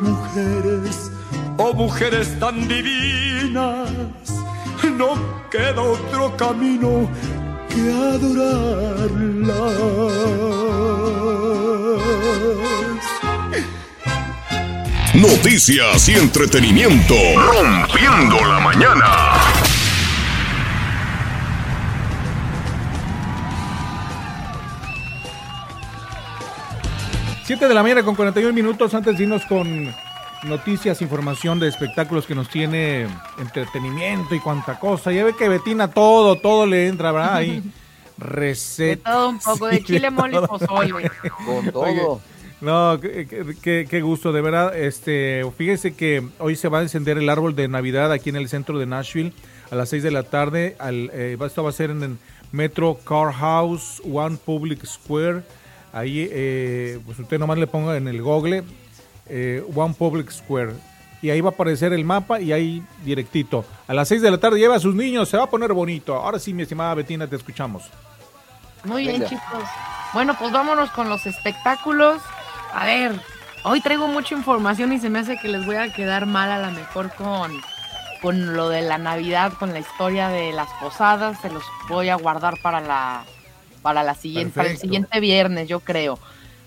mujeres, oh mujeres tan divinas, no queda otro camino que adorarlas. Noticias y entretenimiento. Rompiendo la mañana. Siete de la mañana con 41 minutos antes de irnos con noticias, información de espectáculos que nos tiene entretenimiento y cuánta cosa. Ya ve que Betina todo, todo le entra, ¿verdad? Ahí *laughs* receta. De todo un poco, de chile, mole y pozole. Con todo. no, qué, gusto, de verdad. Este, fíjese que hoy se va a encender el árbol de Navidad aquí en el centro de Nashville a las 6 de la tarde. Al, eh, esto va a ser en el Metro Car House, One Public Square Ahí, eh, pues usted nomás le ponga en el Google eh, One Public Square. Y ahí va a aparecer el mapa y ahí directito. A las 6 de la tarde lleva a sus niños, se va a poner bonito. Ahora sí, mi estimada Betina, te escuchamos. Muy bien, chicos. Bueno, pues vámonos con los espectáculos. A ver, hoy traigo mucha información y se me hace que les voy a quedar mal a lo mejor con, con lo de la Navidad, con la historia de las posadas. Se los voy a guardar para la para, la siguiente, el siguiente viernes, yo creo.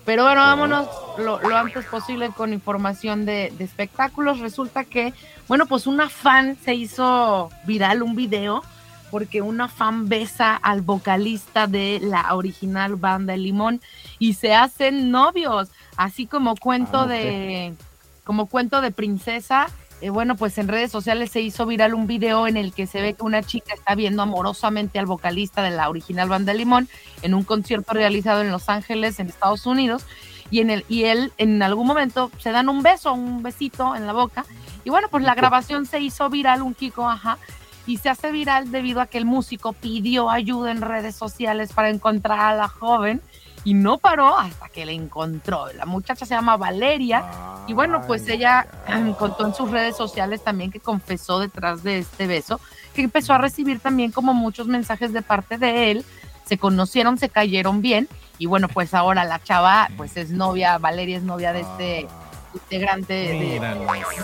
Pero bueno, vámonos lo, antes posible con información de, espectáculos. Resulta que, bueno, pues una fan se hizo viral un video porque una fan besa al vocalista de la original banda El Limón y se hacen novios, así como cuento ah, de como cuento de princesa eh, bueno, pues en redes sociales se hizo viral un video en el que se ve que una chica está viendo amorosamente al vocalista de la original banda Limón en un concierto realizado en Los Ángeles, en Estados Unidos, y, en el, y él en algún momento se dan un beso, un besito en la boca, y bueno, pues la grabación se hizo viral, un Kiko, ajá, y se hace viral debido a que el músico pidió ayuda en redes sociales para encontrar a la joven y no paró hasta que la encontró. La muchacha se llama Valeria y bueno, pues ella *clears throat* contó en sus redes sociales también que confesó detrás de este beso, que empezó a recibir también como muchos mensajes de parte de él, se conocieron, se cayeron bien Y bueno, pues ahora la chava, pues es novia, Valeria es novia de este integrante de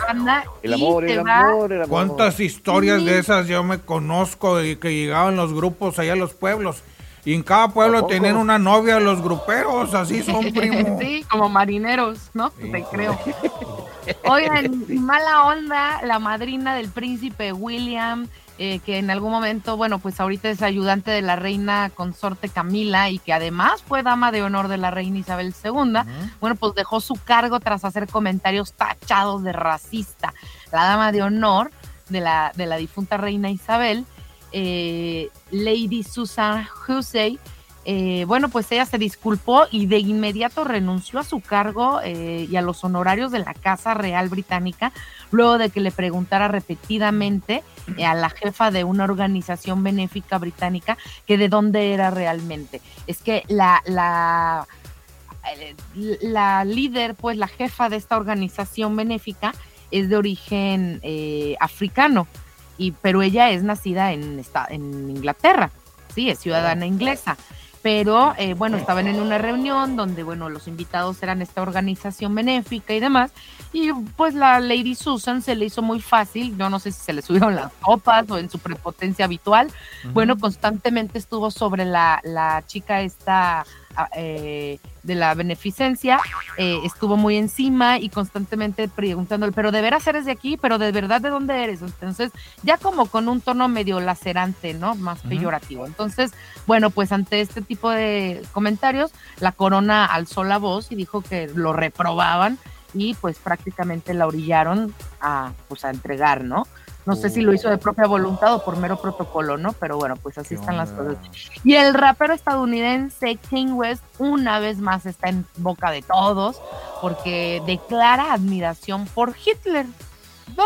banda. El amor, el amor, el amor. ¿Cuántas historias de esas yo me conozco y que llegaban los grupos allá a los pueblos? Y en cada pueblo tenían una novia los gruperos, así son *laughs* primos. sí, como marineros, ¿no? Te creo. *laughs* Oigan, mala onda, la madrina del príncipe William, eh, que en algún momento, bueno, pues ahorita es ayudante de la reina consorte Camila y que además fue dama de honor de la reina Isabel II, bueno, pues dejó su cargo tras hacer comentarios tachados de racista. La dama de honor de la, de la difunta reina Isabel eh, Lady Susan Hussey, eh, bueno, pues ella se disculpó y de inmediato renunció a su cargo eh, y a los honorarios de la Casa Real Británica, luego de que le preguntara repetidamente a la jefa de una organización benéfica británica que de dónde era realmente. Es que la, la, la líder, pues la jefa de esta organización benéfica es de origen africano y, pero ella es nacida en, en Inglaterra, sí, es ciudadana inglesa. Pero eh, bueno, estaban en una reunión donde, bueno, los invitados eran esta organización benéfica y demás. Y pues la Lady Susan se le hizo muy fácil, yo no sé si se le subieron las copas o en su prepotencia habitual. Bueno, constantemente estuvo sobre la, la chica esta eh, de la beneficencia, eh, estuvo muy encima y constantemente preguntándole, pero de veras eres de aquí, pero de verdad de dónde eres. Entonces, ya como con un tono medio lacerante, ¿no? Más peyorativo. Entonces, bueno, pues ante este tipo de comentarios, la corona alzó la voz y dijo que lo reprobaban y pues prácticamente la orillaron a, pues, a entregar, ¿no? No sé si lo hizo de propia voluntad o por mero protocolo, ¿no? Pero bueno, pues así están las cosas. Y el rapero estadounidense King West una vez más está en boca de todos porque declara admiración por Hitler. ¿no?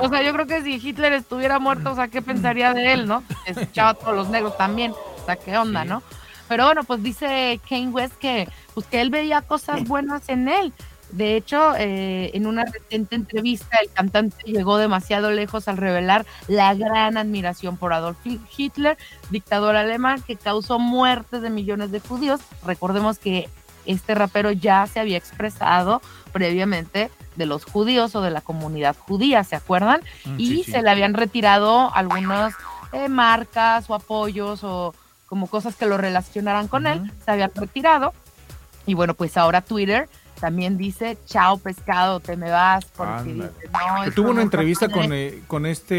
O sea, yo creo que si Hitler estuviera muerto, o sea, ¿qué pensaría de él, no? *laughs* Escuchaba a todos los negros también. O sea, ¿qué onda, no? Pero bueno, pues dice Kane West que, pues que él veía cosas buenas en él de hecho, eh, en una reciente entrevista, el cantante llegó demasiado lejos al revelar la gran admiración por Adolf Hitler, dictador alemán que causó muertes de millones de judíos. Recordemos que este rapero ya se había expresado previamente de los judíos o de la comunidad judía, ¿se acuerdan? Mm, y se le habían retirado algunas eh, marcas o apoyos o como cosas que lo relacionaran con él, se habían retirado. Y bueno, pues ahora Twitter también dice, chao pescado, te me vas. Porque tuvo una entrevista con, eh, con este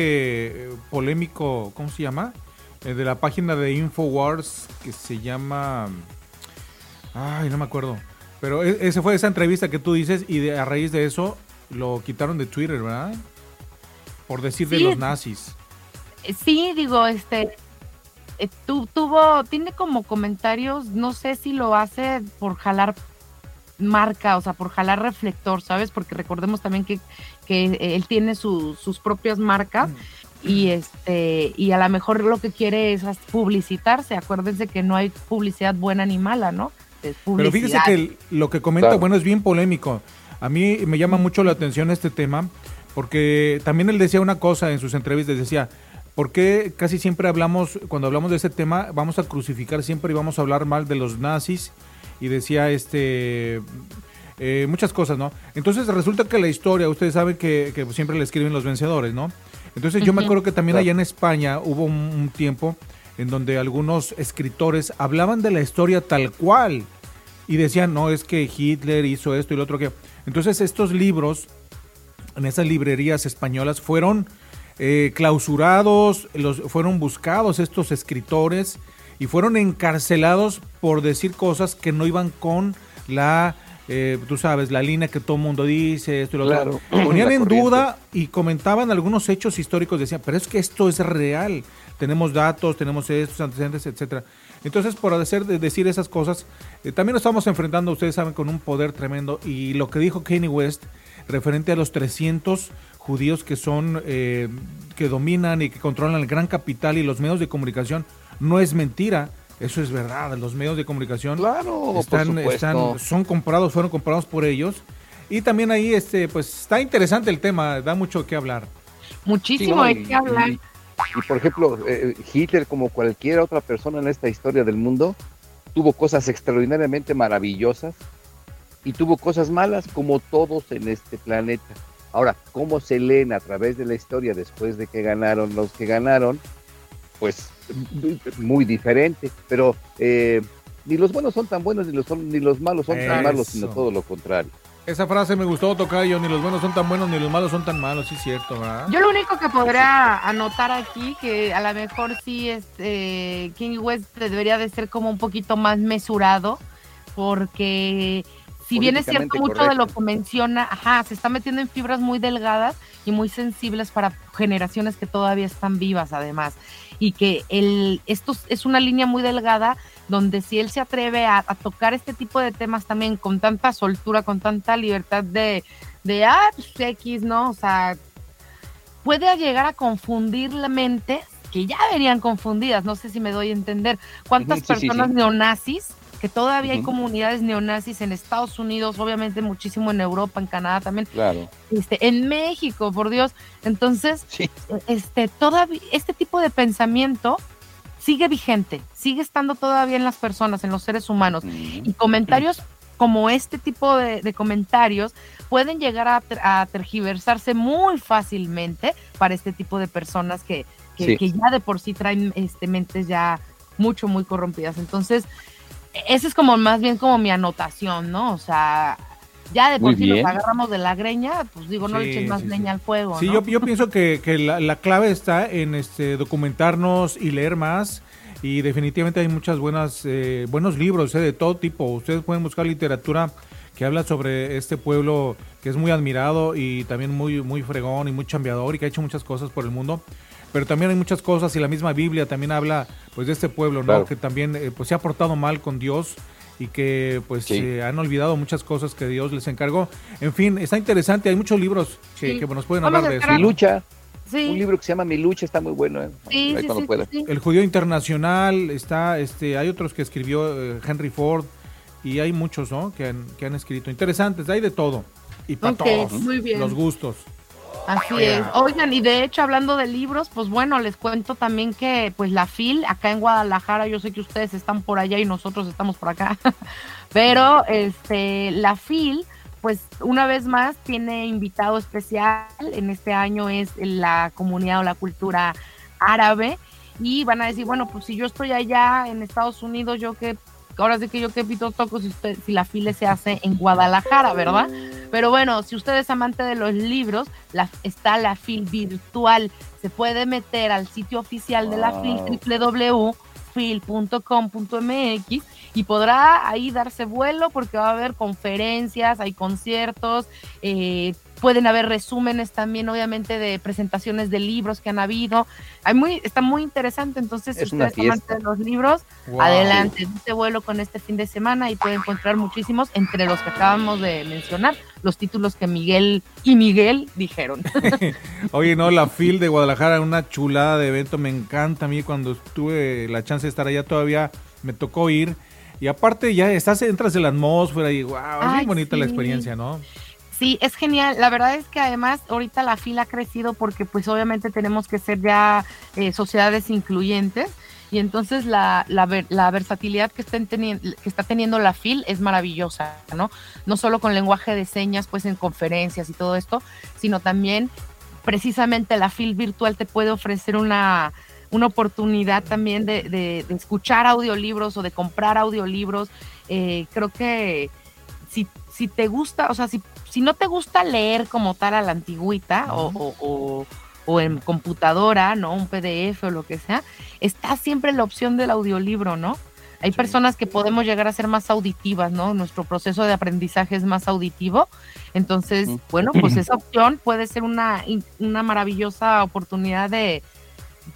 eh, polémico, ¿cómo se llama? Eh, de la página de Infowars que se llama... Ay, no me acuerdo. Pero e, esa fue esa entrevista que tú dices y de, a raíz de eso lo quitaron de Twitter, ¿verdad? Por decir de los nazis. Sí, digo, este, tuvo, tiene como comentarios, no sé si lo hace por jalar marca, o sea, por jalar reflector, ¿sabes? Porque recordemos también que, que él tiene sus propias marcas y este y a lo mejor lo que quiere es publicitarse. Acuérdense que no hay publicidad buena ni mala, ¿no? Pero fíjese que lo que comenta, bueno, es bien polémico. A mí me llama mucho la atención este tema porque también él decía una cosa en sus entrevistas, decía, ¿por qué casi siempre hablamos, cuando hablamos de ese tema, vamos a crucificar siempre y vamos a hablar mal de los nazis? Y decía este eh, muchas cosas, ¿no? Entonces resulta que la historia, ustedes saben que, siempre le escriben los vencedores, ¿no? Entonces yo me acuerdo que también allá en España hubo un, tiempo en donde algunos escritores hablaban de la historia tal cual y decían, no, es que Hitler hizo esto y lo otro que... Entonces estos libros en esas librerías españolas fueron eh, clausurados, los, fueron buscados estos escritores y fueron encarcelados por decir cosas que no iban con la, eh, tú sabes, la línea que todo el mundo dice, esto y lo otro. *clears throat* Ponían en duda y comentaban algunos hechos históricos, decían, pero es que esto es real, tenemos datos, tenemos estos antecedentes, etcétera. Entonces, por hacer, decir esas cosas, eh, también nos estamos enfrentando, ustedes saben, con un poder tremendo. Y lo que dijo Kanye West, referente a los 300 judíos que son, eh, que dominan y que controlan el gran capital y los medios de comunicación, no es mentira. Eso es verdad, los medios de comunicación están, están, son comprados, fueron comprados por ellos. Y también ahí, este, pues está interesante el tema, da mucho que hablar. Muchísimo hay que hablar. Y, por ejemplo, eh, Hitler, como cualquier otra persona en esta historia del mundo, tuvo cosas extraordinariamente maravillosas y tuvo cosas malas como todos en este planeta. Ahora, ¿cómo se leen a través de la historia después de que ganaron los que ganaron? Pues muy diferente, pero eh, ni los buenos son tan buenos ni los, ni los malos son tan malos, sino todo lo contrario. Esa frase me gustó, Tocayo, ni los buenos son tan buenos ni los malos son tan malos, sí es cierto, ¿verdad? Yo lo único que podría anotar aquí, que a lo mejor sí es, eh, King West debería de ser como un poquito más mesurado, porque si bien es cierto mucho de lo que menciona, ajá, se está metiendo en fibras muy delgadas y muy sensibles para generaciones que todavía están vivas además, y que el, esto es una línea muy delgada donde si él se atreve a, tocar este tipo de temas también con tanta soltura, con tanta libertad de, de ah, pues X, ¿no? O sea, puede llegar a confundir la mente, que ya verían confundidas, no sé si me doy a entender, cuántas personas neonazis, que todavía hay comunidades neonazis en Estados Unidos, obviamente muchísimo en Europa, en Canadá también, claro. este, en México, por Dios. Entonces, este, todavía, este tipo de pensamiento sigue vigente, sigue estando todavía en las personas, en los seres humanos. Y comentarios como este tipo de, comentarios pueden llegar a, tergiversarse muy fácilmente para este tipo de personas que, que, ya de por sí traen este, mentes ya mucho, muy corrompidas. Entonces, esa es como más bien como mi anotación, ¿no? O sea, ya de por sí nos agarramos de la greña, pues digo, no le eches más leña al fuego. Sí, yo, yo pienso que, que la, la, clave está en este documentarnos y leer más. Y definitivamente hay muchas buenas, eh, buenos libros eh, de todo tipo. Ustedes pueden buscar literatura que habla sobre este pueblo que es muy admirado y también muy, muy fregón y muy chambeador y que ha hecho muchas cosas por el mundo. Pero también hay muchas cosas y la misma Biblia también habla pues de este pueblo, ¿no? Que también eh, pues se ha portado mal con Dios y que pues se han olvidado muchas cosas que Dios les encargó. En fin, está interesante, hay muchos libros que, nos pueden hablar de eso. Mi lucha. Un libro que se llama Mi lucha está muy bueno, ¿eh? El judío internacional está este hay otros que escribió eh, Henry Ford y hay muchos, ¿no? que han, que han escrito interesantes, hay de todo. Y para todos los gustos. Así es. Oigan, y de hecho, hablando de libros, pues bueno, les cuento también que pues la FIL, acá en Guadalajara, yo sé que ustedes están por allá y nosotros estamos por acá, *laughs* pero este, la FIL, pues una vez más tiene invitado especial, en este año es la comunidad o la cultura árabe, y van a decir, bueno, pues si yo estoy allá en Estados Unidos, yo que ahora sí que yo que pito toco si, usted, si la file se hace en Guadalajara, ¿verdad? Pero bueno, si usted es amante de los libros, la, está la FIL virtual. Se puede meter al sitio oficial de la FIL, www.fil.com.mx y podrá ahí darse vuelo porque va a haber conferencias, hay conciertos, eh, pueden haber resúmenes también, obviamente, de presentaciones de libros que han habido. Hay muy, está muy interesante, entonces, si ustedes amante de los libros, adelante, este vuelo con este fin de semana y puede encontrar muchísimos, entre los que acabamos de mencionar, los títulos que Miguel y Miguel dijeron. *laughs* Oye, no, la FIL de Guadalajara, una chulada de evento, me encanta a mí cuando tuve la chance de estar allá todavía, me tocó ir. Y aparte ya estás, entras en la atmósfera y wow, es muy bonita la experiencia, ¿no? Sí, es genial. La verdad es que además ahorita la fila ha crecido porque pues obviamente tenemos que ser ya eh, sociedades incluyentes y entonces la, la, versatilidad que, estén que está teniendo la FIL es maravillosa, ¿no? No solo con lenguaje de señas, pues en conferencias y todo esto, sino también precisamente la FIL virtual te puede ofrecer una, una oportunidad también de, de, escuchar audiolibros o de comprar audiolibros. Eh, creo que si, si te gusta, o sea, si si no te gusta leer como tal a la antigüita o, en computadora, ¿no? Un PDF o lo que sea, está siempre la opción del audiolibro, ¿no? Hay personas que podemos llegar a ser más auditivas, ¿no? Nuestro proceso de aprendizaje es más auditivo. Entonces, bueno, pues esa opción puede ser una, una maravillosa oportunidad de,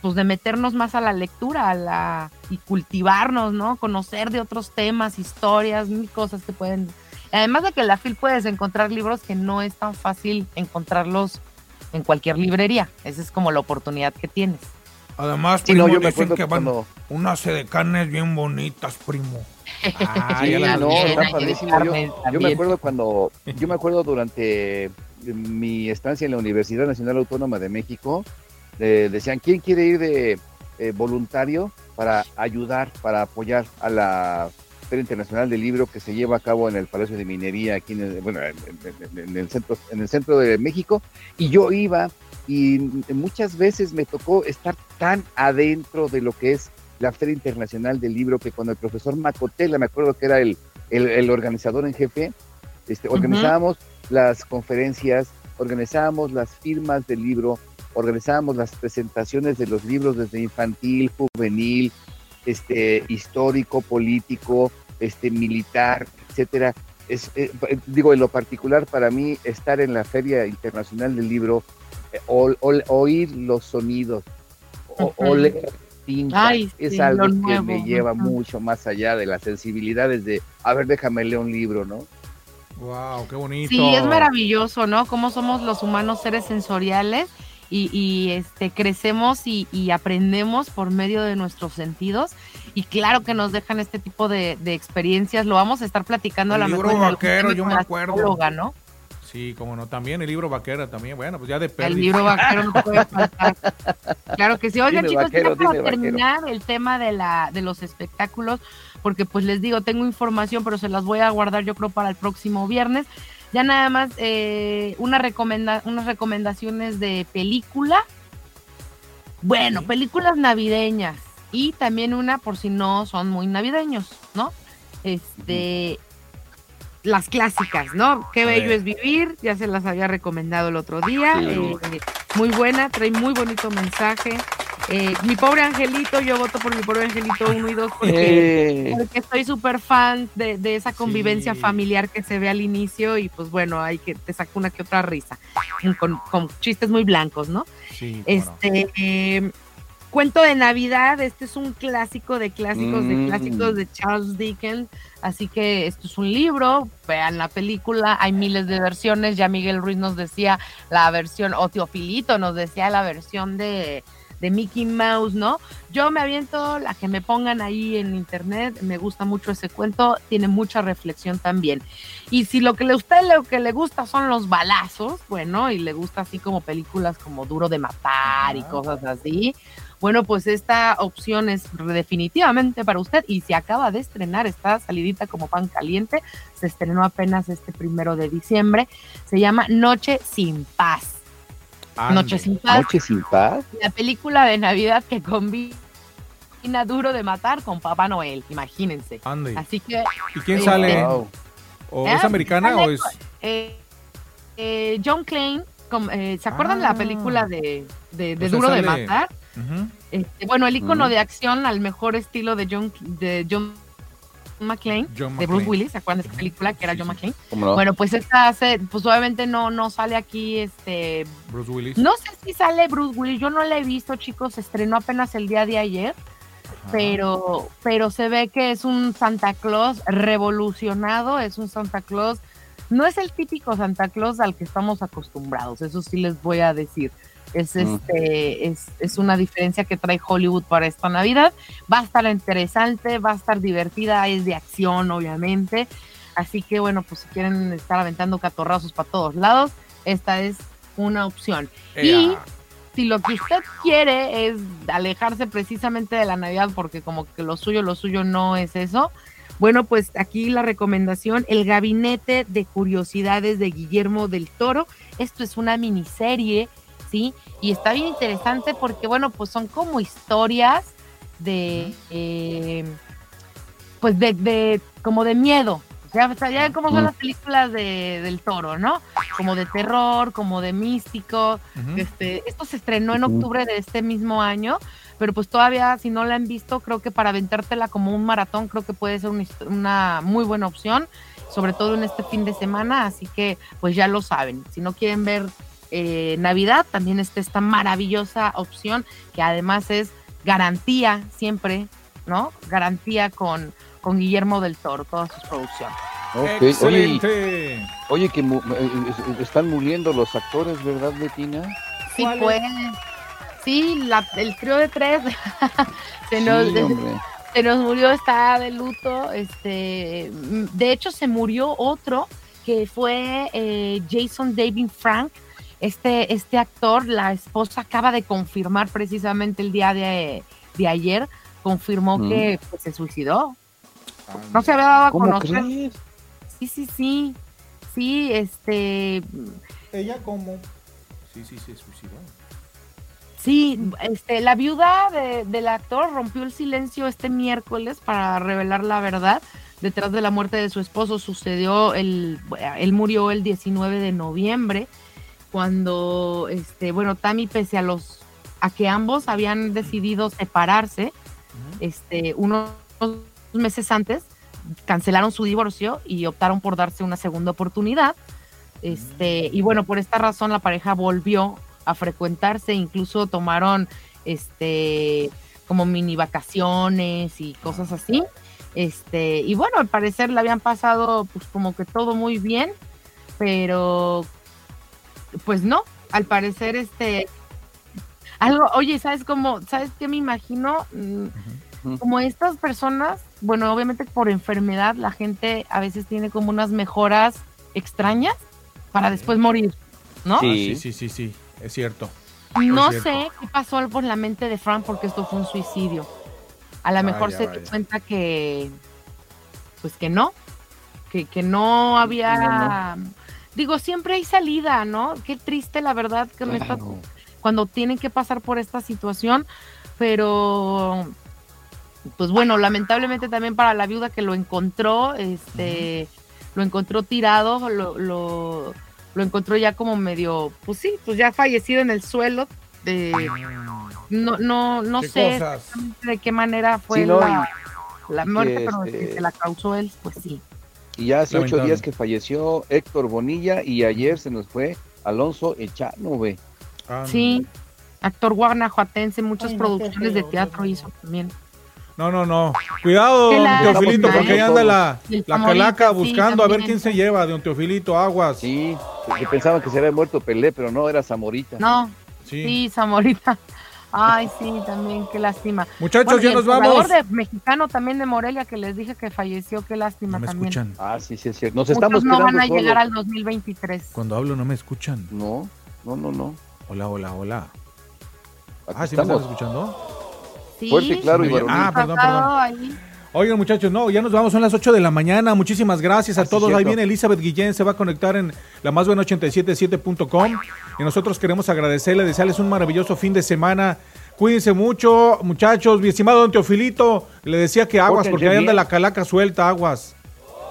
pues de meternos más a la lectura a la, y cultivarnos, ¿no? Conocer de otros temas, historias, mil cosas que pueden Además de que en la FIL puedes encontrar libros que no es tan fácil encontrarlos en cualquier librería. Esa es como la oportunidad que tienes. Además, primo, yo me dicen que van unas sedecanes bien bonitas, primo. *laughs* Ah, sí, no, está padrísimo. Yo, me acuerdo cuando, *laughs* yo me acuerdo durante mi estancia en la Universidad Nacional Autónoma de México, decían, ¿quién quiere ir de eh, voluntario para ayudar, para apoyar a la Feria Internacional del Libro que se lleva a cabo en el Palacio de Minería, aquí en el, bueno, en, el centro, en el centro de México, y yo iba y muchas veces me tocó estar tan adentro de lo que es la Feria Internacional del Libro que cuando el profesor Macotela, me acuerdo que era el, el, organizador en jefe, este, organizábamos las conferencias, organizábamos las firmas del libro, organizábamos las presentaciones de los libros desde infantil, juvenil, este, histórico, político, este, militar, etcétera. Es, eh, digo, en lo particular para mí, estar en la Feria Internacional del Libro, eh, oír los sonidos, o, oler tinta, es algo que me lleva mucho más allá de las sensibilidades de, a ver, déjame leer un libro, ¿no? Wow, qué bonito. Sí, es maravilloso, ¿no? Cómo somos los humanos seres sensoriales y, este, crecemos y, aprendemos por medio de nuestros sentidos. Y claro que nos dejan este tipo de, experiencias. Lo vamos a estar platicando a la libro vaquero, yo me acuerdo. ¿no? Sí, como no, también el libro vaquero también, bueno, pues ya de El libro vaquero no puede *laughs* faltar. Claro que sí. Oigan, chicos, vaquero, para terminar el tema de, la, de los espectáculos, porque pues les digo, tengo información, pero se las voy a guardar yo creo para el próximo viernes. Ya nada más eh, una recomenda unas recomendaciones de película. Bueno, películas navideñas. Y también una por si no son muy navideños, ¿no? Este, las clásicas, ¿no? Qué bello es vivir, ya se las había recomendado el otro día. Eh, muy buena, trae muy bonito mensaje. Eh, mi pobre angelito, yo voto por mi pobre angelito 1 y 2 porque, eh. porque estoy súper fan de, esa convivencia familiar que se ve al inicio y pues bueno, hay que te saco una que otra risa con, chistes muy blancos, ¿no? Sí, este em, cuento de Navidad, este es un clásico de clásicos de clásicos mm. de Charles Dickens, así que esto es un libro, vean la película, hay miles de versiones, ya Miguel Ruiz nos decía la versión, o Teofilito nos decía la versión de de Mickey Mouse, ¿no? Yo me aviento la que me pongan ahí en internet, me gusta mucho ese cuento, tiene mucha reflexión también. Y si lo que le usted lo que le gusta son los balazos, bueno, y le gusta así como películas como Duro de matar y cosas así, bueno, pues esta opción es definitivamente para usted y se acaba de estrenar, está salidita como pan caliente, se estrenó apenas este primero de diciembre, se llama Noche sin paz. Noche sin paz. Noche sin paz. La película de Navidad que combina duro de matar con Papá Noel, imagínense. Así que. ¿Y quién sale? ¿O es ah, americana o es.? Eh, eh, John Klein, eh, ¿se acuerdan la ah. película de, de, pues Duro de Matar? Este, bueno, el icono de acción al mejor estilo de John, de John McClane, de Bruce Willis, ¿se acuerdan de esta película que era John McClane? Bueno, pues esta hace, pues obviamente no, no sale aquí este Bruce Willis. No sé si sale Bruce Willis, yo no la he visto, chicos, se estrenó apenas el día de ayer. Pero, pero se ve que es un Santa Claus revolucionado, es un Santa Claus, no es el típico Santa Claus al que estamos acostumbrados, eso sí les voy a decir es, este, es, es, una diferencia que trae Hollywood para esta Navidad. Va a estar interesante, va a estar divertida, es de acción, obviamente. Así que, bueno, pues si quieren estar aventando catorrazos para todos lados, esta es una opción. Y si lo que usted quiere es alejarse precisamente de la Navidad, porque como que lo suyo, lo suyo no es eso. Bueno, pues aquí la recomendación, El Gabinete de Curiosidades de Guillermo del Toro. Esto es una miniserie y está bien interesante porque, bueno, pues son como historias de, eh, pues de, como de miedo. Ya, ya como son las películas de, del toro, ¿no? Como de terror, como de místico. este, esto se estrenó en octubre de este mismo año, pero pues todavía si no la han visto, creo que para aventártela como un maratón, creo que puede ser una, una muy buena opción, sobre todo en este fin de semana, así que pues ya lo saben. Si no quieren ver eh, Navidad, también está esta maravillosa opción que además es garantía siempre, ¿no? Garantía con, con Guillermo del Toro, todas sus producciones. Oye, oye, que eh, están muriendo los actores, ¿verdad, Betina? Sí, pues. Sí, el trío de tres *laughs* se, nos, se nos murió, está de luto. Este, de hecho, se murió otro que fue eh, Jason David Frank, este, este actor, la esposa acaba de confirmar precisamente el día de, ayer, confirmó que pues, se suicidó. No se había dado a ¿Cómo conocer. crees? Sí, sí, sí. Sí, este. ¿Ella cómo? Sí, sí, se suicidó. Sí, este, la viuda de- del actor rompió el silencio este miércoles para revelar la verdad detrás de la muerte de su esposo. Sucedió el, él murió el 19 de noviembre cuando, este, bueno, Tammy pese a los, a que ambos habían decidido separarse, este, unos meses antes cancelaron su divorcio y optaron por darse una segunda oportunidad. Este, y bueno, por esta razón la pareja volvió a frecuentarse, incluso tomaron este como mini vacaciones y cosas así. Este, y bueno, al parecer le habían pasado pues como que todo muy bien, pero pues no, al parecer este algo, oye, ¿sabes cómo? ¿Sabes qué me imagino? Mm, Como estas personas, bueno, obviamente por enfermedad la gente a veces tiene como unas mejoras extrañas para después morir, ¿no? Ah, sí, sí, sí, sí, es cierto. No Es cierto. sé qué pasó por la mente de Frank porque esto fue un suicidio. A lo mejor Vaya, se dio cuenta que, pues que no, que, que no había, digo, siempre hay salida, ¿no? Qué triste la verdad que me está, cuando tienen que pasar por esta situación, pero pues bueno, lamentablemente también para la viuda que lo encontró, este, lo encontró tirado, lo, lo, lo encontró ya como medio, pues sí, pues ya fallecido en el suelo. De, no, no, no ¿Qué sé de qué manera fue Sí, no, la, muerte, que, pero este, que se la causó él, pues sí. Y ya hace ocho días que falleció Héctor Bonilla y ayer se nos fue Alonso Echanove. Sí, actor guanajuatense, muchas Ay, no, qué producciones de teatro hizo también. No, no, no. Cuidado, don Teofilito, porque ahí anda la, la calaca sí, buscando a ver quién se lleva, don Teofilito, aguas. Sí, que pensaban que se había muerto Pelé, pero no, era Zamorita. No, Sí. sí, Zamorita. Ay, sí, también, qué lástima. Muchachos, Bueno, ya nos el jugador vamos. de mexicano también de Morelia que les dije que falleció, qué lástima No me también. escuchan. Ah, sí, sí, es cierto. Nos Muchos estamos no van a solos. llegar al 2023. Cuando hablo no me escuchan. No, no, no, no. Hola, hola, hola. Aquí Ah, ¿sí me están estamos. escuchando? Sí, Fuerte, claro y. Ah, perdón, perdón. ahí. Oigan, muchachos, no, ya nos vamos, son las 8 de la mañana. Muchísimas gracias a todos. Ahí viene Elizabeth Guillén, se va a conectar en la más buena 877.com. Y nosotros queremos agradecerle, desearles un maravilloso fin de semana. Cuídense mucho, muchachos. Mi estimado don Teofilito, le decía que aguas, Pórtense porque ahí anda la calaca suelta, aguas.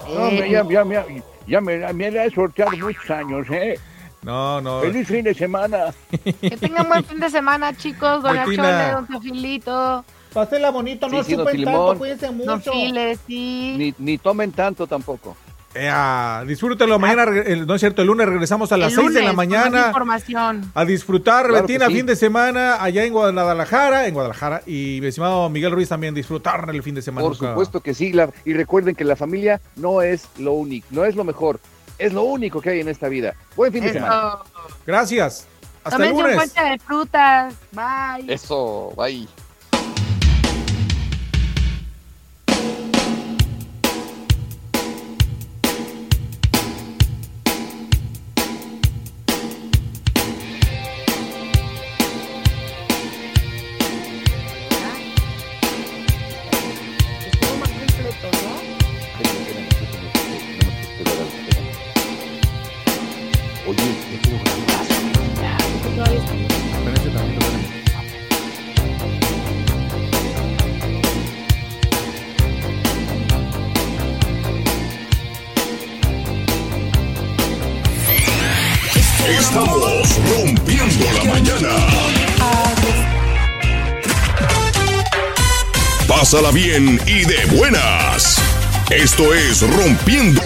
No, hombre, ya, ya, ya, ya me, me la he sorteado muchos años, ¿eh? No, no. Feliz fin de semana. Que tengan buen fin de semana, chicos. Doña Betina. Chole, don Teofilito, Pásela bonito, no Sí, chupen tanto, cuídense mucho. Files, sí. Ni, ni tomen tanto tampoco. Ea, disfrútenlo. Mañana, el- no es cierto, el lunes regresamos a las El 6 de la mañana. información. A disfrutar, Claro Betina, sí. fin de semana allá en Guadalajara, en Guadalajara. Y mi estimado Miguel Ruiz también disfrutar el fin de semana. Por supuesto que sí. la- y recuerden que la familia no es lo único, no es lo mejor, es lo único que hay en esta vida. Buen fin de semana. Gracias. Hasta el lunes. de frutas. Bye. Eso, bye. Pásala bien y de buenas. Esto es Rompiendo